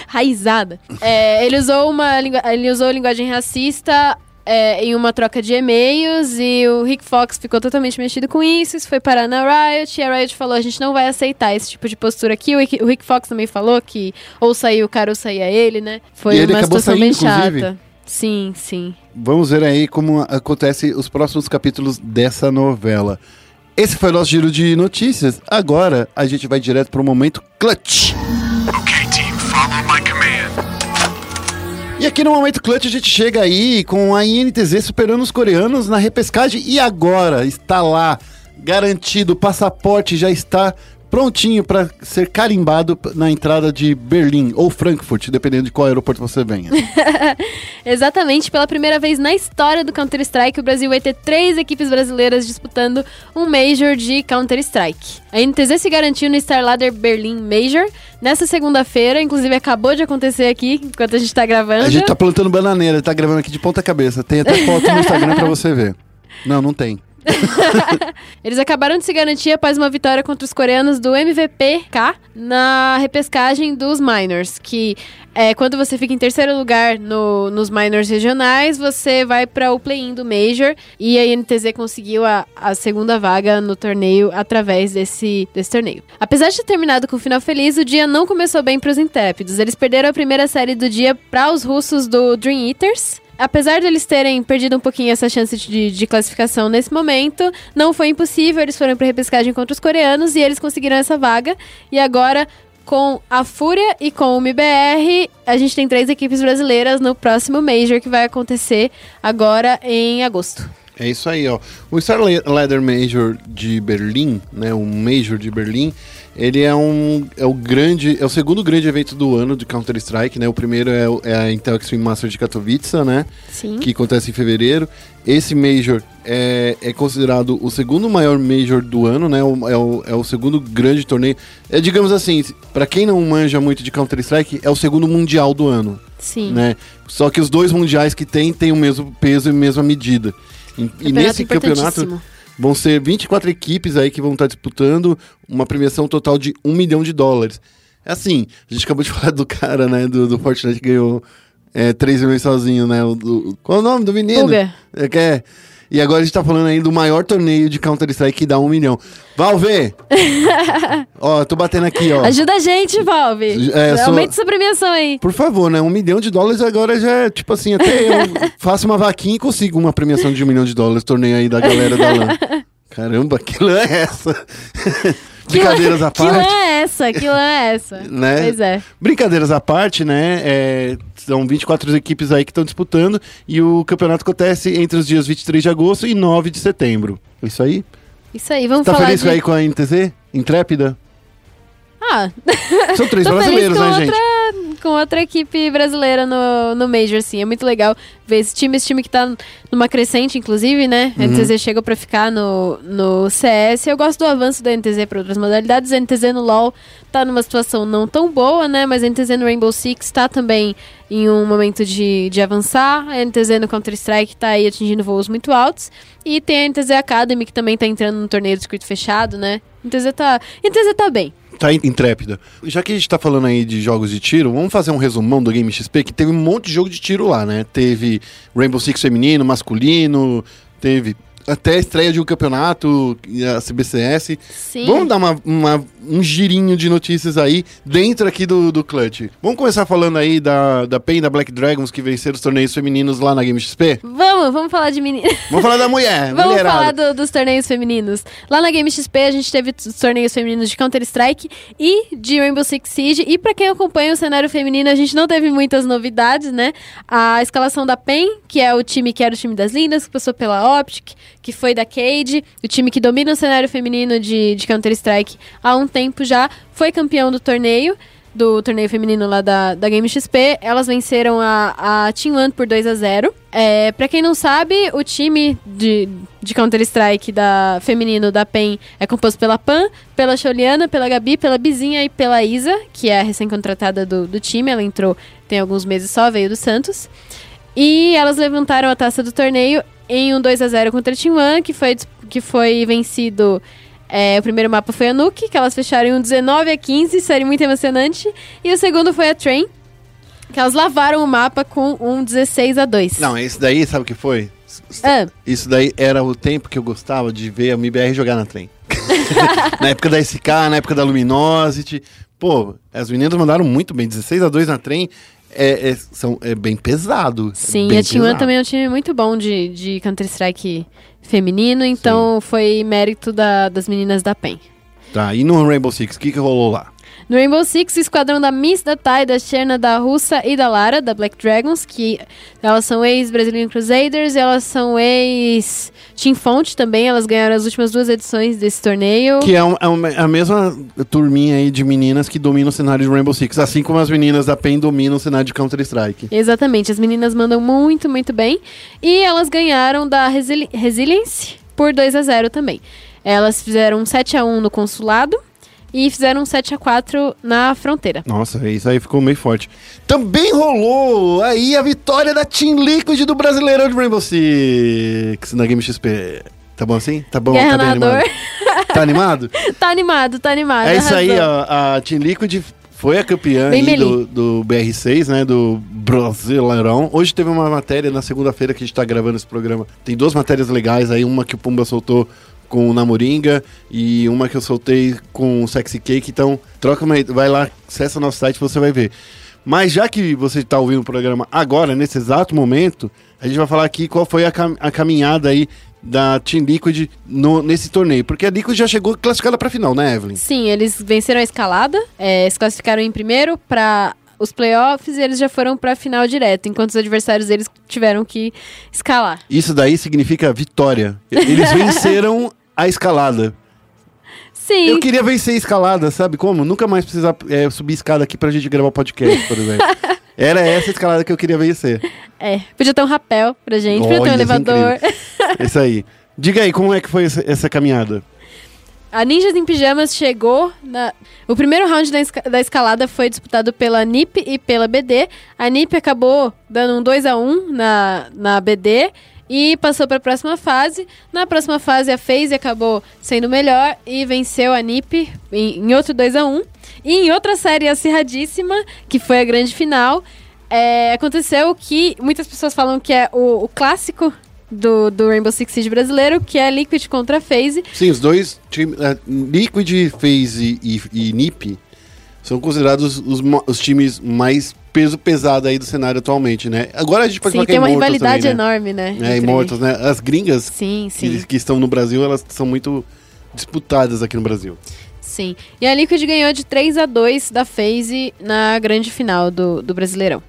Raizada. É, ele, usou uma, ele usou linguagem racista é, em uma troca de e-mails e o Rick Fox ficou totalmente mexido com isso. Isso foi parar na Riot e a Riot falou: a gente não vai aceitar esse tipo de postura aqui. O Rick, o Rick Fox também falou que ou saiu o cara ou saía ele, né? Foi
ele
uma situação bem
saindo, inclusive.
chata. Sim, sim.
Vamos ver aí como acontece os próximos capítulos dessa novela. Esse foi o nosso giro de notícias. Agora a gente vai direto para o momento clutch. Aqui no momento clutch a gente chega aí com a INTZ superando os coreanos na repescagem. E agora está lá garantido, o passaporte já está prontinho para ser carimbado na entrada de Berlim ou Frankfurt, dependendo de qual aeroporto você venha.
Exatamente, pela primeira vez na história do Counter-Strike, o Brasil vai ter três equipes brasileiras disputando um Major de Counter-Strike. A NTZ se garantiu no StarLadder Berlin Major nessa segunda-feira, inclusive acabou de acontecer aqui enquanto a gente tá gravando.
A gente tá plantando bananeira, tá gravando aqui de ponta cabeça. Tem até foto no Instagram para você ver. Não, não tem.
Eles acabaram de se garantir após uma vitória contra os coreanos do MVP-K na repescagem dos Minors, que é quando você fica em terceiro lugar no- nos Minors regionais, você vai para o play-in do Major e a INTZ conseguiu a, a segunda vaga no torneio através desse, desse torneio. Apesar de ter terminado com um final feliz, o dia não começou bem para os intrépidos. Eles perderam a primeira série do dia para os russos do Dream Eaters. Apesar deles terem perdido um pouquinho essa chance de, de classificação nesse momento, não foi impossível. Eles foram para repescagem contra os coreanos e eles conseguiram essa vaga. E agora, com a Fúria e com o MBR, a gente tem três equipes brasileiras no próximo Major que vai acontecer agora em agosto.
É isso aí, ó. O Star Ladder Major de Berlim, né, o Major de Berlim, ele é um é o grande, é o segundo grande evento do ano de Counter Strike, né? O primeiro é, é a Intel Extreme Master de Katowice, né?
Sim.
Que acontece em fevereiro. Esse Major é, é considerado o segundo maior Major do ano, né? O- é, o, é o segundo grande torneio. É, digamos assim, pra quem não manja muito de Counter Strike, é o segundo mundial do ano
Sim.
né? Só que os dois mundiais que tem têm o mesmo peso e mesma medida. E, e nesse campeonato. Vão ser 24 equipes aí que vão estar disputando uma premiação total de um milhão de dólares. É assim, a gente acabou de falar do cara, né, do, do Fortnite que ganhou é, 3 milhões sozinho, né? O, do- qual é o nome do menino?
Puga.
É, que é. E agora a gente tá falando aí do maior torneio de Counter-Strike que dá um milhão. Valve! ó, tô batendo aqui, ó.
Ajuda a gente, Valve.
É, sou-
Aumenta essa premiação aí.
Por favor, né? Um milhão de dólares agora já é, tipo assim, até eu faço uma vaquinha e consigo uma premiação de um milhão de dólares, torneio aí da galera da LAN. Caramba, que lã é essa? Brincadeiras à
Que lã
parte.
é essa? Que lã é essa?
Né?
Pois é.
Brincadeiras à parte, né? é, são 24 equipes aí que estão disputando e o campeonato acontece entre os dias 23 de agosto e 9 de setembro. É Isso aí?
Isso aí, vamos
Tá
falar
feliz
de...
aí com a NTZ? Intrépida?
Ah,
São três brasileiros, né,
com
gente?
Com outra equipe brasileira no, no Major, sim. É muito legal ver esse time, esse time que tá numa crescente, inclusive, né?
Uhum.
A NTZ chega pra ficar no, no CS. Eu gosto do avanço da NTZ pra outras modalidades. A NTZ no LoL tá numa situação não tão boa, né? Mas a NTZ no Rainbow Six tá também em um momento de, de avançar. A NTZ no Counter-Strike tá aí atingindo voos muito altos. E tem a NTZ Academy, que também tá entrando no torneio de circuito fechado, né? A NTZ tá, a NTZ tá bem.
Tá intrépida. Já que a gente tá falando aí de jogos de tiro, vamos fazer um resumão do Game XP, que teve um monte de jogo de tiro lá, né? Teve Rainbow Six feminino, masculino, teve até a estreia de um campeonato, a CBCS.
Sim.
Vamos dar uma, uma- um girinho de notícias aí dentro aqui do, do Clutch. Vamos começar falando aí da, da PEN e da Black Dragons que venceram os torneios femininos lá na Game XP?
Vamos, vamos falar de menino.
Vamos falar da mulher,
Vamos
mulherada.
falar do- dos torneios femininos. Lá na Game XP a gente teve os torneios femininos de Counter-Strike e de Rainbow Six Siege. E pra quem acompanha o cenário feminino, a gente não teve muitas novidades, né? A escalação da PEN, que é o time que era o time das lindas, que passou pela Optic, que foi da Cade, o time que domina o cenário feminino de, de Counter-Strike há um tempo já, foi campeão do torneio. Do torneio feminino lá da, da Game XP, elas venceram a, a Team One por 2 a 0 é, Pra quem não sabe, o time de, de Counter-Strike da feminino da PEN é composto pela Pan, pela Choliana, pela Gabi, pela Bizinha e pela Isa, que é a recém-contratada do, do time. Ela entrou tem alguns meses só, veio do Santos. E elas levantaram a taça do torneio em um 2 a 0 contra One, que foi, que foi vencido. é, o primeiro mapa foi a Nuke, que elas fecharam em um 19 a 15, série muito emocionante. E o segundo foi a Train, que elas lavaram o mapa com um 16 a 2.
Não, esse daí, sabe o que foi?
Ah,
Isso daí era o tempo que eu gostava de ver a MBR jogar na trem. na época da SK, na época da Luminosity. Pô, as meninas mandaram muito bem. 16 a 2 na trem é, é- são, é bem pesado.
sim,
bem
a Team One também é um time muito bom de, de Counter-Strike feminino, então foi mérito da- das meninas da PEN.
Tá, e no Rainbow Six, o que, que rolou lá?
No Rainbow Six, o esquadrão da Miss, da Tai, da Cherna, da Russa e da Lara, da Black Dragons, que elas são ex-Brazilian Crusaders, elas são ex-Team Fonte também, elas ganharam as últimas duas edições desse torneio.
Que é, um- é uma- a mesma turminha aí de meninas que dominam o cenário de Rainbow Six, assim como as meninas da PEN dominam o cenário de Counter-Strike.
Exatamente, as meninas mandam muito, muito bem. E elas ganharam da Resili Resilience por 2 a 0 também. Elas fizeram um 7 a 1 no consulado e fizeram um 7 a 4 na fronteira.
Nossa, isso aí ficou meio forte. Também rolou aí a vitória da Team Liquid do Brasileirão de Rainbow Six na Game XP. Tá bom assim? Tá bom?
Guerra
tá bem animado? Tá animado?
tá animado, tá animado.
é isso aí, ó. A Team Liquid foi a campeã do, do BR6, né? Do Brasileirão. Hoje teve uma matéria na segunda-feira que a gente tá gravando esse programa. Tem duas matérias legais aí, uma que o Pumba soltou com o Namoringa e uma que eu soltei com o Sexy Cake. Então, troca uma, vai lá, acessa nosso site, você vai ver. Mas já que você está ouvindo o programa agora, nesse exato momento, a gente vai falar aqui qual foi a, cam- a caminhada aí da Team Liquid no- nesse torneio. Porque a Liquid já chegou classificada para final, né, Evelyn?
Sim, eles venceram a escalada, é, se classificaram em primeiro para os playoffs e eles já foram pra final direto, enquanto os adversários deles tiveram que escalar.
Isso daí significa vitória. Eles venceram a escalada.
Sim,
Eu queria vencer a escalada, sabe como? Nunca mais precisar é, subir escada aqui pra gente gravar podcast, por exemplo. Era essa escalada que eu queria vencer.
é. Podia ter um rapel pra gente, podia ter um
Olha, é
elevador.
Isso aí. Diga aí, como é que foi essa, essa caminhada?
A Ninjas em Pijamas chegou na... O primeiro round da, esca- da escalada foi disputado pela NiP e pela BD. A NiP acabou dando um 2 a 1 na, na BD e passou para a próxima fase. Na próxima fase, a FaZe acabou sendo melhor e venceu a NiP em, em outro 2 a 1 E em outra série acirradíssima, que foi a grande final, é, aconteceu que muitas pessoas falam que é o, o clássico do, do Rainbow Six Siege brasileiro, que é Liquid contra FaZe.
Sim, os dois times, é, Liquid, FaZe e, e NiP, são considerados os, os times mais peso pesado aí do cenário atualmente, né? Agora a gente pode
Sim,
falar que
tem
é
uma
Immortals
rivalidade
também, né?
enorme, né?
É, Immortals, né? As gringas
Sim, sim,
que, que estão no Brasil, elas são muito disputadas aqui no Brasil.
sim. E a Liquid ganhou de 3 a 2 da FaZe na grande final do, do Brasileirão.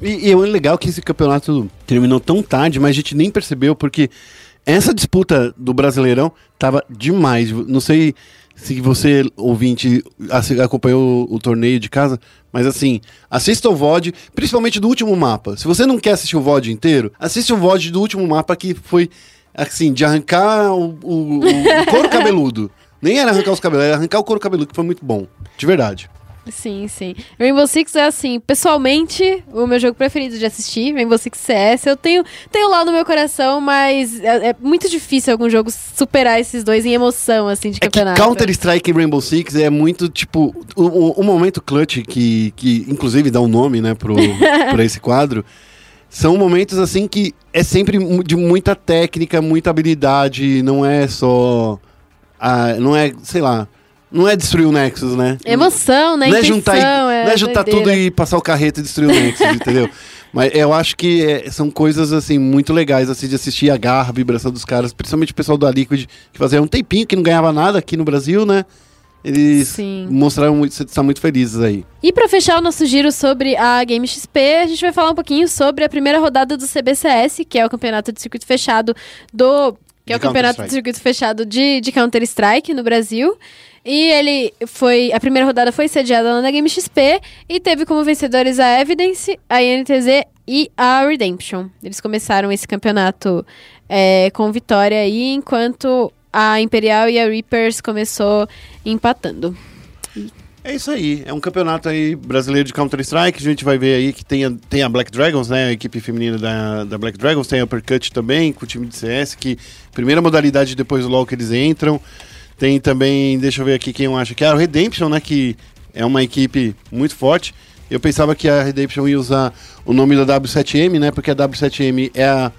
E, e é legal que esse campeonato terminou tão tarde, mas a gente nem percebeu, porque essa disputa do Brasileirão tava demais. Não sei se você, ouvinte, acompanhou o, o torneio de casa, mas assim, assista o VOD, principalmente do último mapa. Se você não quer assistir o VOD inteiro, assiste o VOD do último mapa que foi, assim, de arrancar o, o- o couro cabeludo. Nem era arrancar os cabelos, era arrancar o couro cabeludo, que foi muito bom. De verdade.
Sim, sim. Rainbow Six é assim, pessoalmente, o meu jogo preferido de assistir, Rainbow Six CS. Eu tenho, tenho lá no meu coração, mas é, é muito difícil algum jogo superar esses dois em emoção, assim, de
É que
campeonato.
Counter-Strike e Rainbow Six é muito, tipo, o, o- o momento clutch que, que inclusive dá um nome, né, pro, pra esse quadro, são momentos, assim, que é sempre de muita técnica, muita habilidade, não é só, ah, não é, sei lá, não é destruir o Nexus, né?
Emoção, né?
Não é
Intenção,
juntar, e- não é juntar tudo e passar o carreto e destruir o Nexus, entendeu? Mas eu acho que é, são coisas, assim, muito legais, assim, de assistir a garra, a vibração dos caras, principalmente o pessoal da Liquid, que fazia um tempinho que não ganhava nada aqui no Brasil, né? Eles
Sim.
mostraram muito, estão muito felizes aí.
E pra fechar o nosso giro sobre a Game XP, a gente vai falar um pouquinho sobre a primeira rodada do CBCS, que é o campeonato de circuito fechado do. Que é o campeonato de circuito fechado de, de Counter-Strike no Brasil. E ele foi. A primeira rodada foi sediada na Game XP e teve como vencedores a Evidence, a INTZ e a Redemption. Eles começaram esse campeonato é, com vitória aí, enquanto a Imperial e a Reapers começou empatando.
É isso aí, é um campeonato aí brasileiro de Counter-Strike, a gente vai ver aí que tem a, tem a Black Dragons, né, a equipe feminina da, da Black Dragons, tem a Uppercut também, com o time de CS, que primeira modalidade depois do LoL que eles entram, tem também, deixa eu ver aqui quem eu acho, que é a Redemption, né, que é uma equipe muito forte, eu pensava que a Redemption ia usar o nome da W7M, né, porque a W7M é a,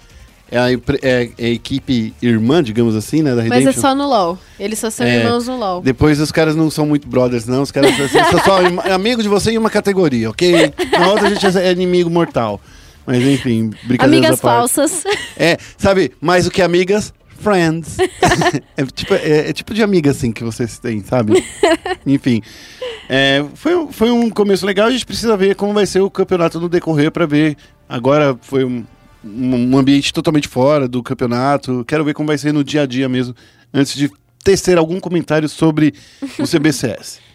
é a, empre- é a equipe irmã, digamos assim, né, da Redemption.
Mas é só no LoL. Eles só são
É.
irmãos no LoL.
Depois os caras não são muito brothers, não. Os caras são só amigo de você em uma categoria, ok? Na outra a gente é inimigo mortal. Mas enfim, brincadeiras
Amigas falsas.
É, sabe, mais do que amigas, friends. é, tipo, é, é tipo de amiga, assim, que vocês têm, sabe? Enfim. É, foi, um- foi um começo legal, a gente precisa ver como vai ser o campeonato no decorrer pra ver. Agora foi um, um um ambiente totalmente fora do campeonato. Quero ver como vai ser no dia a dia mesmo, antes de tecer algum comentário sobre o CBCS.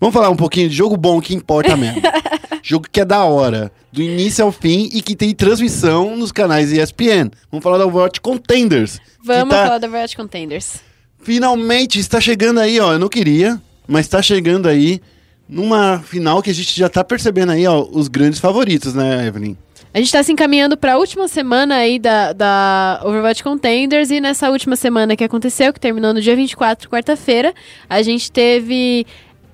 Vamos falar um pouquinho de jogo bom que importa mesmo. jogo que é da hora, do início ao fim e que tem transmissão nos canais ESPN. Vamos falar da Overwatch Contenders.
Vamos
tá-
falar da Riot Contenders.
Finalmente está chegando aí, ó. Eu não queria, mas está chegando aí numa final que a gente já tá percebendo aí, ó, os grandes favoritos, né, Evelyn?
A gente tá se encaminhando pra última semana aí da, da Overwatch Contenders e nessa última semana que aconteceu, que terminou no dia 24, quarta-feira, a gente teve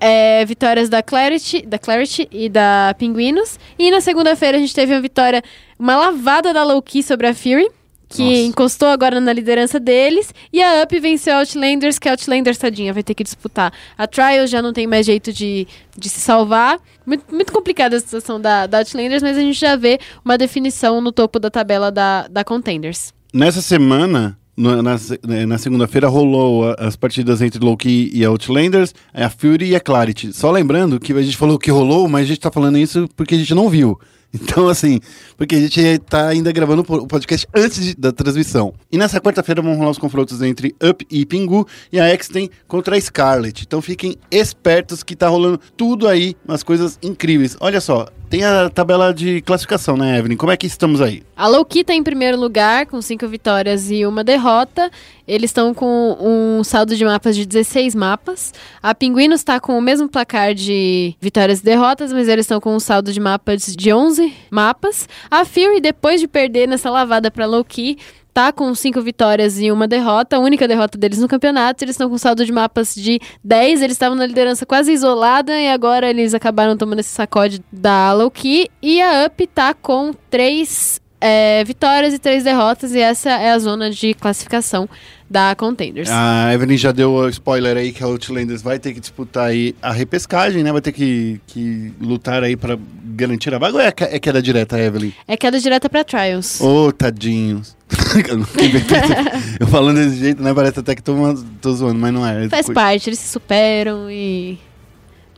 é, vitórias da Clarity, da Clarity e da Pinguinos. E na segunda-feira a gente teve uma vitória, uma lavada da Low-Key sobre a Fury, que
Nossa.
encostou agora na liderança deles. E a Up venceu a Outlanders, que a Outlanders, tadinha, vai ter que disputar. A Trials já não tem mais jeito de, de se salvar. Muito, muito complicada a situação da, da Outlanders, mas a gente já vê uma definição no topo da tabela da, da Contenders.
Nessa semana, na, se- né, na segunda-feira, rolou a- as partidas entre Loki e Outlanders, a Fury e a Clarity. Só lembrando que a gente falou que rolou, mas a gente tá falando isso porque a gente não viu. Então, assim, porque a gente tá ainda gravando o po- o podcast antes de- da transmissão. E nessa quarta-feira vão rolar os confrontos entre Up e Pingu e a X-Ten contra a Scarlet. Então fiquem espertos que tá rolando tudo aí, umas coisas incríveis. Olha só, tem a tabela de classificação, né, Evelyn? Como é que estamos aí?
A Loki tá em primeiro lugar, com cinco vitórias e uma derrota. Eles estão com um saldo de mapas de 16 mapas. A Pinguinos está com o mesmo placar de vitórias e derrotas, mas eles estão com um saldo de mapas de 11 mapas. A Fury, depois de perder nessa lavada para Loki, tá com cinco vitórias e uma derrota, a única derrota deles no campeonato. Eles estão com saldo de mapas de 10, eles estavam na liderança quase isolada e agora eles acabaram tomando esse sacode da Loki. E a Up tá com três é, vitórias e três derrotas, e essa é a zona de classificação da Contenders.
A Evelyn já deu o spoiler aí que a Outlanders vai ter que disputar aí a repescagem, né? Vai ter que, que lutar aí pra garantir a vaga ou é, que- é queda direta, Evelyn?
É queda direta pra Trials.
Ô, tadinhos. Eu falando desse jeito, né? Parece até que tô, tô zoando, mas não é.
Faz parte, eles se superam e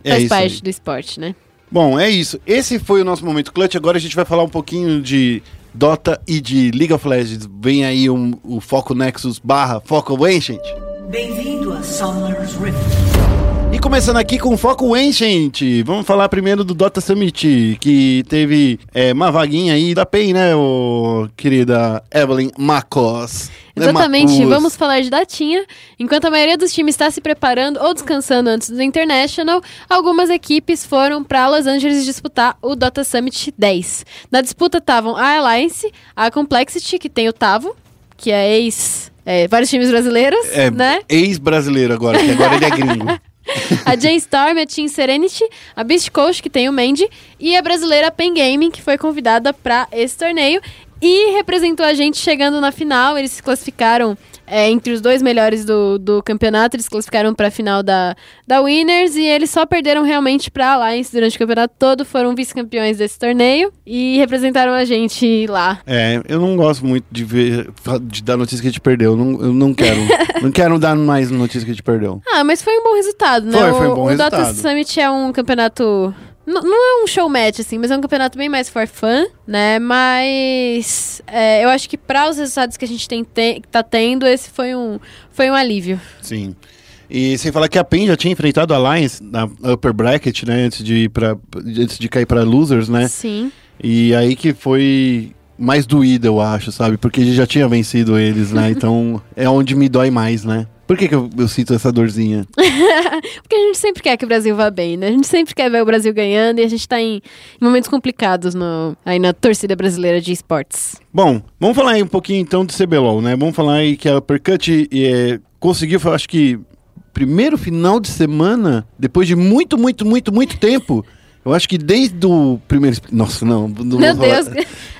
É
faz parte
aí.
do esporte, né?
Bom, é isso. Esse foi o nosso momento clutch. Agora a gente vai falar um pouquinho de Dota e de League of Legends. Vem aí um- o Foco Nexus barra Foco Ancient.
Bem-vindo a Summer's Rift.
E começando aqui com foco Ancient, vamos falar primeiro do Dota Summit, que teve é, uma vaguinha aí da PEN, né, ô, querida Evelyn Macos? Né,
Exatamente,
Macus?
vamos falar de datinha. Enquanto a maioria dos times está se preparando ou descansando antes do International, algumas equipes foram para Los Angeles disputar o Dota Summit 10. Na disputa estavam a Alliance, a Complexity, que tem o Tavo, que é ex... é, vários times brasileiros,
É,
né?
ex-brasileiro agora, que agora ele é gringo.
A J-Storm, a Team Serenity, a Beast Coast, que tem o Mandy, e a brasileira Pen Gaming, que foi convidada para esse torneio e representou a gente chegando na final. Eles se classificaram é, entre os dois melhores do, do campeonato, eles classificaram para a final da, da Winners e eles só perderam realmente para a Alliance durante o campeonato todo, foram vice-campeões desse torneio e representaram a gente lá.
É, eu não gosto muito de ver, de dar notícia que a gente perdeu. Eu não, eu não quero. não quero dar mais notícia que a gente perdeu.
Ah, mas foi um bom resultado, né?
Foi,
o,
foi um bom
o Dota
resultado.
Summit é um campeonato. N- Não é um show match, assim, mas é um campeonato bem mais for fun, né? Mas é, eu acho que para os resultados que a gente tem, te- tá tendo, esse foi um, foi um alívio.
Sim. E sem falar que a PEN já tinha enfrentado a Alliance na upper bracket, né, antes de ir para antes de cair para losers, né?
Sim.
E aí que foi mais doída, eu acho, sabe? Porque a gente já tinha vencido eles, né? Então é onde me dói mais, né? Por que, que eu, eu sinto essa dorzinha?
Porque a gente sempre quer que o Brasil vá bem, né? A gente sempre quer ver o Brasil ganhando e a gente tá em, em momentos complicados no, aí na torcida brasileira de esportes.
Bom, vamos falar aí um pouquinho então do CBLOL, né? Vamos falar aí que a Uppercut é, conseguiu, eu acho que, primeiro final de semana, depois de muito, muito, muito, muito tempo. Eu acho que desde o primeiro. Nossa, não. não
Meu. Deus,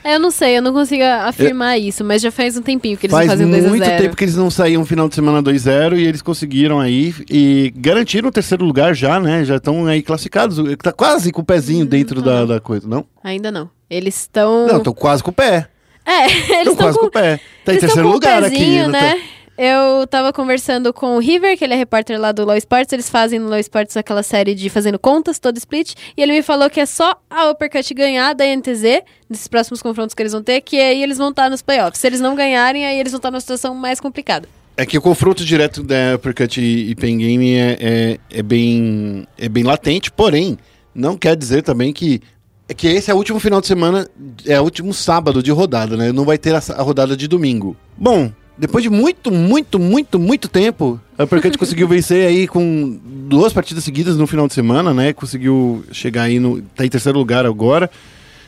É, eu não sei, eu não consigo afirmar isso, mas já faz um tempinho que eles
Faz
fazem 2 a
muito
0
tempo que eles não saíam final de semana 2-0 e eles conseguiram aí e garantiram o terceiro lugar já, né? Já estão aí classificados. Tá quase com o pezinho dentro da, da coisa, não?
Ainda não. Eles estão.
Não, estão quase com o pé.
É, eles
Estão quase com
com,
o pé. Tá em terceiro
com
lugar aqui.
pezinho,
não
né?
tá-
Eu tava conversando com o River, que ele é repórter lá do Law Sports. Eles fazem no Law Sports aquela série de fazendo contas, todo split. E ele me falou que é só a Uppercut ganhar da NTZ, nesses próximos confrontos que eles vão ter, que aí eles vão estar nos playoffs. Se eles não ganharem, aí eles vão estar numa situação mais complicada.
É que o confronto direto da Uppercut e e Pen Game é, é, é bem, é bem latente, porém, não quer dizer também que. É que esse é o último final de semana, é o último sábado de rodada, né? Não vai ter a, a rodada de domingo. Bom, depois de muito, muito, muito, muito tempo, a Uppercut conseguiu vencer aí com duas partidas seguidas no final de semana, né? Conseguiu chegar aí no. tá em terceiro lugar agora.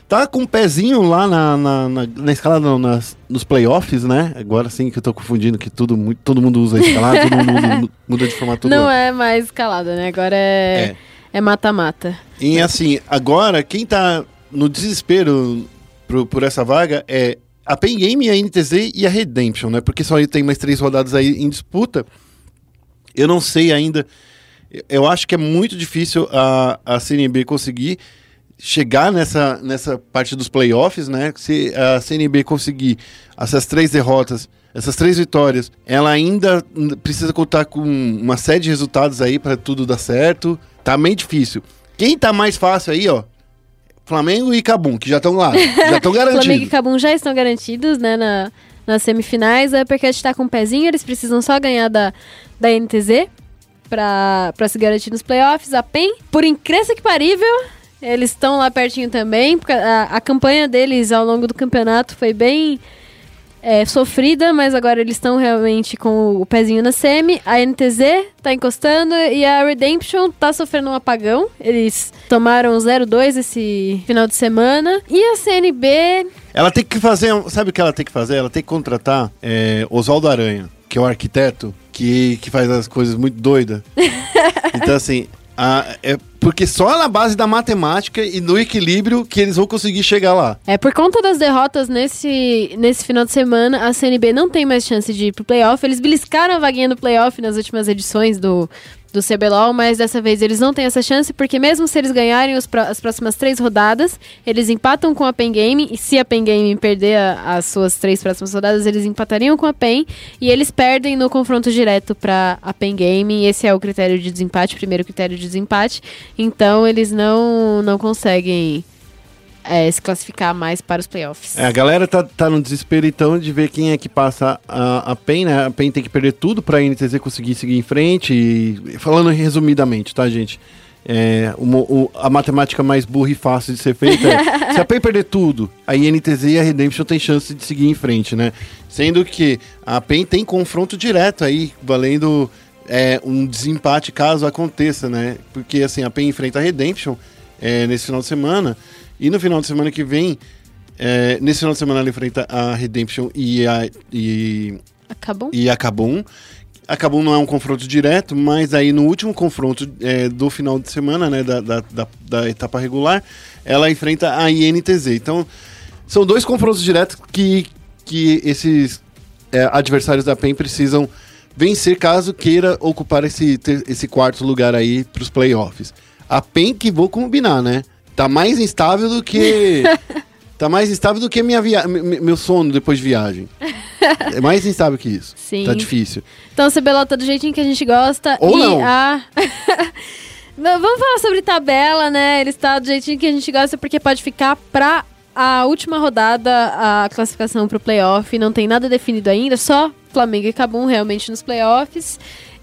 Tá com um pezinho lá na, na, na, na escala, não, nas, nos playoffs, né? Agora sim que eu tô confundindo que tudo, mu- todo mundo usa escalada, todo mundo muda, de formato.
Não é mais escalada, né? Agora é é mata-mata.
E assim, agora quem tá no desespero pro- por essa vaga é a Pen Game, a NTZ e a Redemption, né? Porque só tem mais três rodadas aí em disputa. Eu não sei ainda. Eu acho que é muito difícil a, a CNB conseguir chegar nessa, nessa parte dos playoffs, né? Se a CNB conseguir essas três derrotas, essas três vitórias, ela ainda precisa contar com uma série de resultados aí para tudo dar certo. Tá meio difícil. Quem tá mais fácil aí, ó? Flamengo e Cabum, que já estão lá. Já estão
Flamengo e
garantidos.
Cabum já estão garantidos, né, na, nas semifinais. A Uppercut tá com um pezinho, eles precisam só ganhar da, da NTZ pra se garantir nos playoffs. A PEN, por incrível que parível, eles estão lá pertinho também, porque a, a campanha deles ao longo do campeonato foi bem é, sofrida, mas agora eles estão realmente com o pezinho na semi. A NTZ tá encostando e a Redemption tá sofrendo um apagão. Eles tomaram 0-2 esse final de semana. E a CNB
Ela tem que fazer. Sabe o que ela tem que fazer? Ela tem que contratar é, Oswaldo Aranha, que é o arquiteto, que, que faz as coisas muito doidas. então, assim. A- é porque só na base da matemática e do equilíbrio que eles vão conseguir chegar lá.
É, por conta das derrotas nesse, nesse final de semana, a CNB não tem mais chance de ir pro playoff. Eles beliscaram a vaguinha do playoff nas últimas edições do, do CBLOL, mas dessa vez eles não têm essa chance, porque mesmo se eles ganharem as próximas três rodadas, eles empatam com a PEN Game, e se a PEN Game perder a- as suas três próximas rodadas, eles empatariam com a PEN, e eles perdem no confronto direto para a PEN Game, e esse é o critério de desempate, o primeiro critério de desempate, então eles não, não conseguem é, se classificar mais para os playoffs.
É, a galera tá, tá no desespero então de ver quem é que passa a, a PEN, né? A PEN tem que perder tudo pra NTZ conseguir seguir em frente. E, falando resumidamente, tá, gente? É, mo- o- a matemática mais burra e fácil de ser feita é se a PEN perder tudo, a INTZ e a Redemption tem chance de seguir em frente, né? Sendo que a PEN tem confronto direto aí, valendo é, um desempate caso aconteça, né? Porque assim, a PEN enfrenta a Redemption é, nesse final de semana, e no final de semana que vem é, nesse final de semana ela enfrenta a Redemption e a, e,
Acabou?
e a Kabum. A Kabum não é um confronto direto, mas aí no último confronto é, do final de semana, né, da, da, da, da etapa regular, ela enfrenta a INTZ. Então, são dois confrontos diretos que, que esses é, adversários da PEN precisam vencer caso queira ocupar esse, esse quarto lugar aí para os playoffs. A PEN que vou combinar, né? Tá mais instável do que. tá mais instável do que minha via me- me- meu sono depois de viagem. É mais instável que isso.
Sim.
Tá difícil.
Então, CBLOL tá do jeitinho que a gente gosta.
Ou
e
não.
A... Vamos falar sobre tabela, né? Ele está do jeitinho que a gente gosta, porque pode ficar pra a última rodada a classificação pro playoff. Não tem nada definido ainda, só Flamengo e Cabum realmente nos playoffs.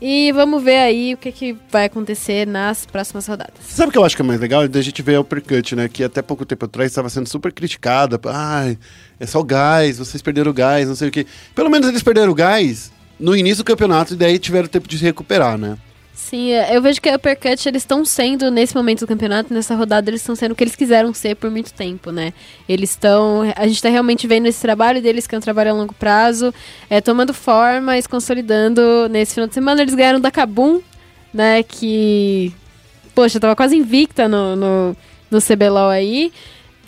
E vamos ver aí o que, que vai acontecer nas próximas rodadas.
Sabe o que eu acho que é mais legal? Da gente ver a Uppercut, né? Que até pouco tempo atrás estava sendo super criticada. Ai, é só o gás, vocês perderam o gás, não sei o quê. Pelo menos eles perderam o gás no início do campeonato e daí tiveram tempo de se recuperar, né?
Sim, é, eu vejo que a Uppercut, eles estão sendo, nesse momento do campeonato, nessa rodada, eles estão sendo o que eles quiseram ser por muito tempo, né? Eles estão. A gente tá realmente vendo esse trabalho deles, que é um trabalho a longo prazo, é, tomando forma e se consolidando nesse final de semana. Eles ganharam da Kabum, né? Que. Poxa, tava quase invicta no, no, no CBLOL aí.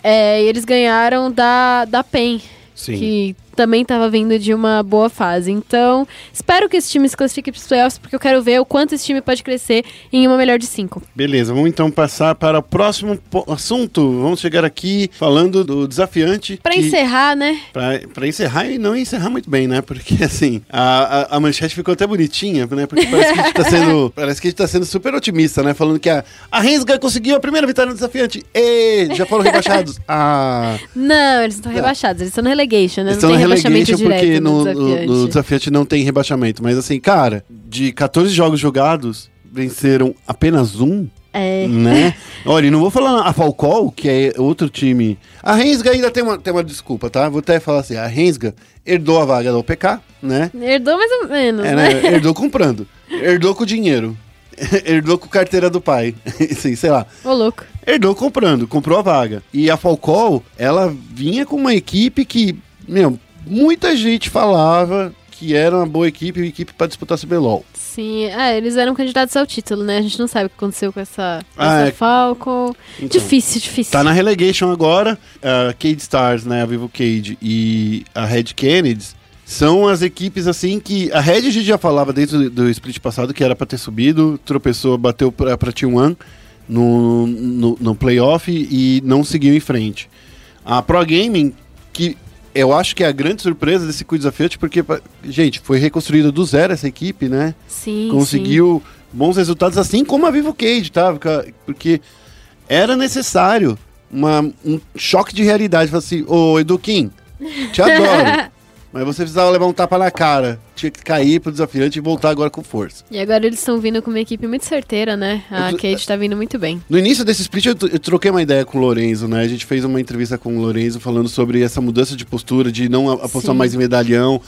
É, e eles ganharam da, da PEN,
Sim.
que também estava vindo de uma boa fase. Então, espero que esse time se classifique para os playoffs, porque eu quero ver o quanto esse time pode crescer em uma melhor de cinco.
Beleza, vamos então passar para o próximo assunto. Vamos chegar aqui falando do desafiante.
Para encerrar, né?
Pra encerrar e não encerrar muito bem, né? Porque assim, a, a, a manchete ficou até bonitinha, né? Porque parece que a gente tá sendo. parece que a gente tá sendo super otimista, né? Falando que a, a Rensga conseguiu a primeira vitória no desafiante. E já foram rebaixados. Ah.
Não, eles não estão rebaixados, eles estão no relegation, né?
Eles
não tem
relegation porque no,
no, desafiante.
no desafiante não tem rebaixamento. Mas assim, cara, de 14 jogos jogados, venceram apenas um.
É.
Né? Olha, e não vou falar a Falcol, que é outro time. A Rensga ainda tem uma, tem uma desculpa, tá? Vou até falar assim: a Rensga herdou a vaga da OPK, né?
Herdou mais ou menos,
É,
né?
né? Herdou comprando. Herdou com dinheiro. Herdou com carteira do pai. Assim, sei lá.
Ô, louco.
Herdou comprando, comprou a vaga. E a Falcol, ela vinha com uma equipe que, meu, muita gente falava que era uma boa equipe, uma equipe para disputar CBLOL.
Sim, é, eles eram candidatos ao título, né? A gente não sabe o que aconteceu com essa, com
Ah,
essa
é.
Falcon.
Então.
difícil, difícil.
Tá na relegation agora. A Cade Stars, né? A Vivo Cade e a Red Kennedys são as equipes assim que. A Red a gente já falava desde o do split passado que era pra ter subido, tropeçou, bateu pra, pra T1 no, no, no playoff e não seguiu em frente. A Pro Gaming, que eu acho que é a grande surpresa desse Quick Desafiante, porque, gente, foi reconstruída do zero essa equipe, né?
Sim,
conseguiu bons resultados, assim como a Vivo Cage, tá? Porque- Porque era necessário uma, um choque de realidade. Falar assim, ô Eduquim, te adoro. mas você precisava levar um tapa na cara. Tinha que cair pro desafiante e voltar agora com força.
E agora eles estão vindo com uma equipe muito certeira, né? A
Eu-
Kate tá vindo muito bem.
No início desse split, eu, eu troquei uma ideia com o Lorenzo, né? A gente fez uma entrevista com o Lorenzo falando sobre essa mudança de postura, de não apostar mais em medalhão.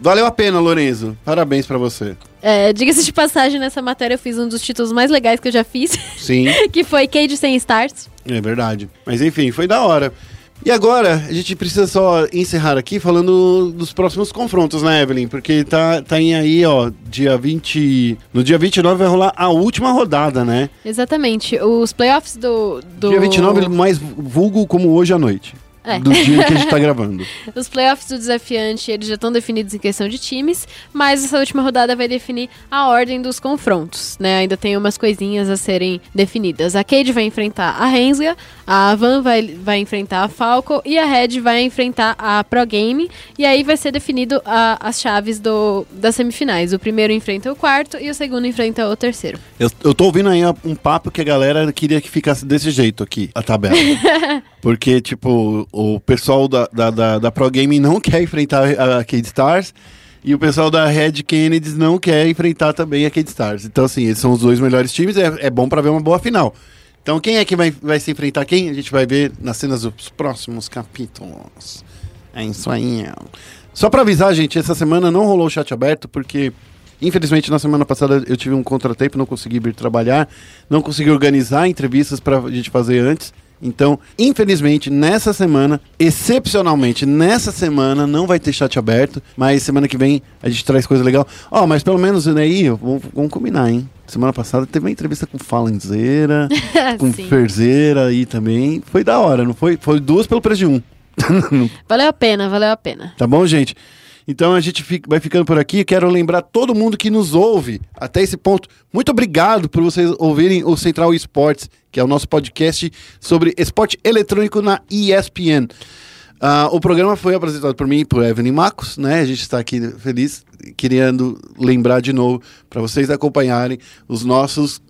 Valeu a pena, Lorenzo. Parabéns pra você.
É, Diga-se de passagem, nessa matéria eu fiz um dos títulos mais legais que eu já fiz,
Sim.
que foi Cade 100 Stars.
É verdade. Mas enfim, foi da hora. E agora, a gente precisa só encerrar aqui falando dos próximos confrontos, né, Evelyn? Porque tá, tá em aí, ó, dia 20. No dia 29 vai rolar a última rodada, né?
Exatamente. Os playoffs do. do...
Dia 29, mais vulgo como hoje à noite.
É.
Do dia que a gente tá gravando.
Os playoffs do desafiante, eles já estão definidos em questão de times, mas essa última rodada vai definir a ordem dos confrontos, né? Ainda tem umas coisinhas a serem definidas. A Cade vai enfrentar a Rensga, a Van vai, vai enfrentar a Falco e a Red vai enfrentar a Pro Game. E aí vai ser definido a- as chaves do, das semifinais. O primeiro enfrenta o quarto e o segundo enfrenta o terceiro.
Eu, eu tô ouvindo aí um papo que a galera queria que ficasse desse jeito aqui, a tabela. Porque, tipo, o pessoal da, da, da, da Pro Gaming não quer enfrentar a Cade Stars e o pessoal da Red Kennedys não quer enfrentar também a Cade Stars. Então, assim, eles são os dois melhores times, é, é bom pra ver uma boa final. Então, quem é que vai, vai se enfrentar quem? A gente vai ver nas cenas dos próximos capítulos. É isso aí. Só pra avisar, gente, essa semana não rolou o chat aberto, porque, infelizmente, na semana passada eu tive um contratempo, não consegui vir trabalhar, não consegui organizar entrevistas pra gente fazer antes. Então, infelizmente, nessa semana, excepcionalmente, nessa semana, não vai ter chat aberto, mas semana que vem a gente traz coisa legal. Ó, mas pelo menos né, aí, vamos, vamos combinar, hein? Semana passada teve uma entrevista com Falenzeira, com. Ferzeira aí também. Foi da hora, não foi? Foi duas pelo preço de um.
Valeu a pena, valeu a pena.
Tá bom, gente? Então a gente fica- vai ficando por aqui. Quero lembrar todo mundo que nos ouve até esse ponto. Muito obrigado por vocês ouvirem o Central Esportes, que é o nosso podcast sobre esporte eletrônico na ESPN. Ah, o programa foi apresentado por mim e por Evelyn Marcos, né? A gente está aqui feliz, querendo lembrar de novo para vocês acompanharem os nossos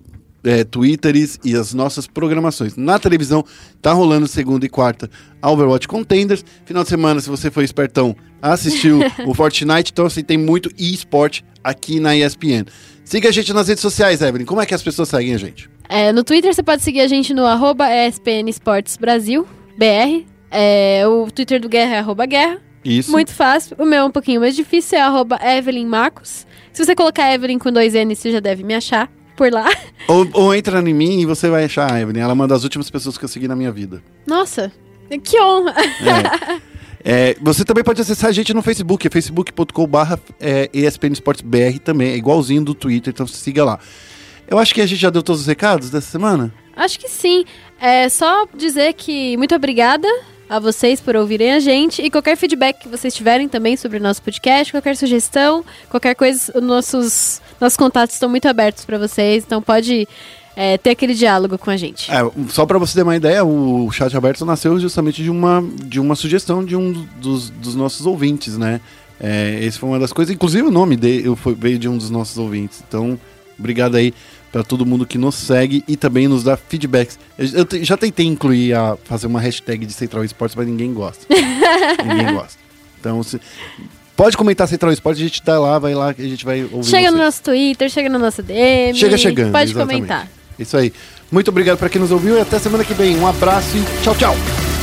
é, Twitters e as nossas programações. Na televisão, tá rolando segunda e quarta Overwatch Contenders. Final de semana, se você foi espertão, assistiu o Fortnite. Então, assim, tem muito e-sport aqui na ESPN. Siga a gente nas redes sociais, Evelyn. Como é que as pessoas seguem a gente?
É, no Twitter você pode seguir a gente no arroba ESPN Esportes Brasil, BR. É, o Twitter do Guerra é arroba Guerra.
Isso.
Muito fácil. O meu é um pouquinho mais difícil, é arroba Evelyn Marcos. Se você colocar Evelyn com dois N, você já deve me achar por lá.
Ou, ou entra em mim e você vai achar a Evelyn. Ela é uma das últimas pessoas que eu segui na minha vida.
Nossa, que honra.
É. É, você também pode acessar a gente no Facebook, é facebook.com.br é, ESPN também, é igualzinho do Twitter, então siga lá. Eu acho que a gente já deu todos os recados dessa semana.
Acho que sim. É só dizer que muito obrigada a vocês por ouvirem a gente e qualquer feedback que vocês tiverem também sobre o nosso podcast, qualquer sugestão, qualquer coisa, os nossos, nossos contatos estão muito abertos para vocês, então pode é, ter aquele diálogo com a gente.
É, só para você ter uma ideia, o chat aberto nasceu justamente de uma, de uma sugestão de um dos, dos nossos ouvintes, né? É, esse foi uma das coisas, inclusive o nome dele foi, veio de um dos nossos ouvintes. Então, obrigado aí para todo mundo que nos segue e também nos dá feedbacks. Eu, eu já tentei incluir a fazer uma hashtag de Central Esportes, mas ninguém gosta. ninguém gosta. Então, se, pode comentar Central Esportes, a gente tá lá, vai lá a gente vai ouvir.
Chega no
vocês.
nosso Twitter, chega no nosso DM.
Chega chegando.
Pode
exatamente.
comentar.
Isso aí. Muito obrigado para quem nos ouviu e até semana que vem. Um abraço e tchau, tchau.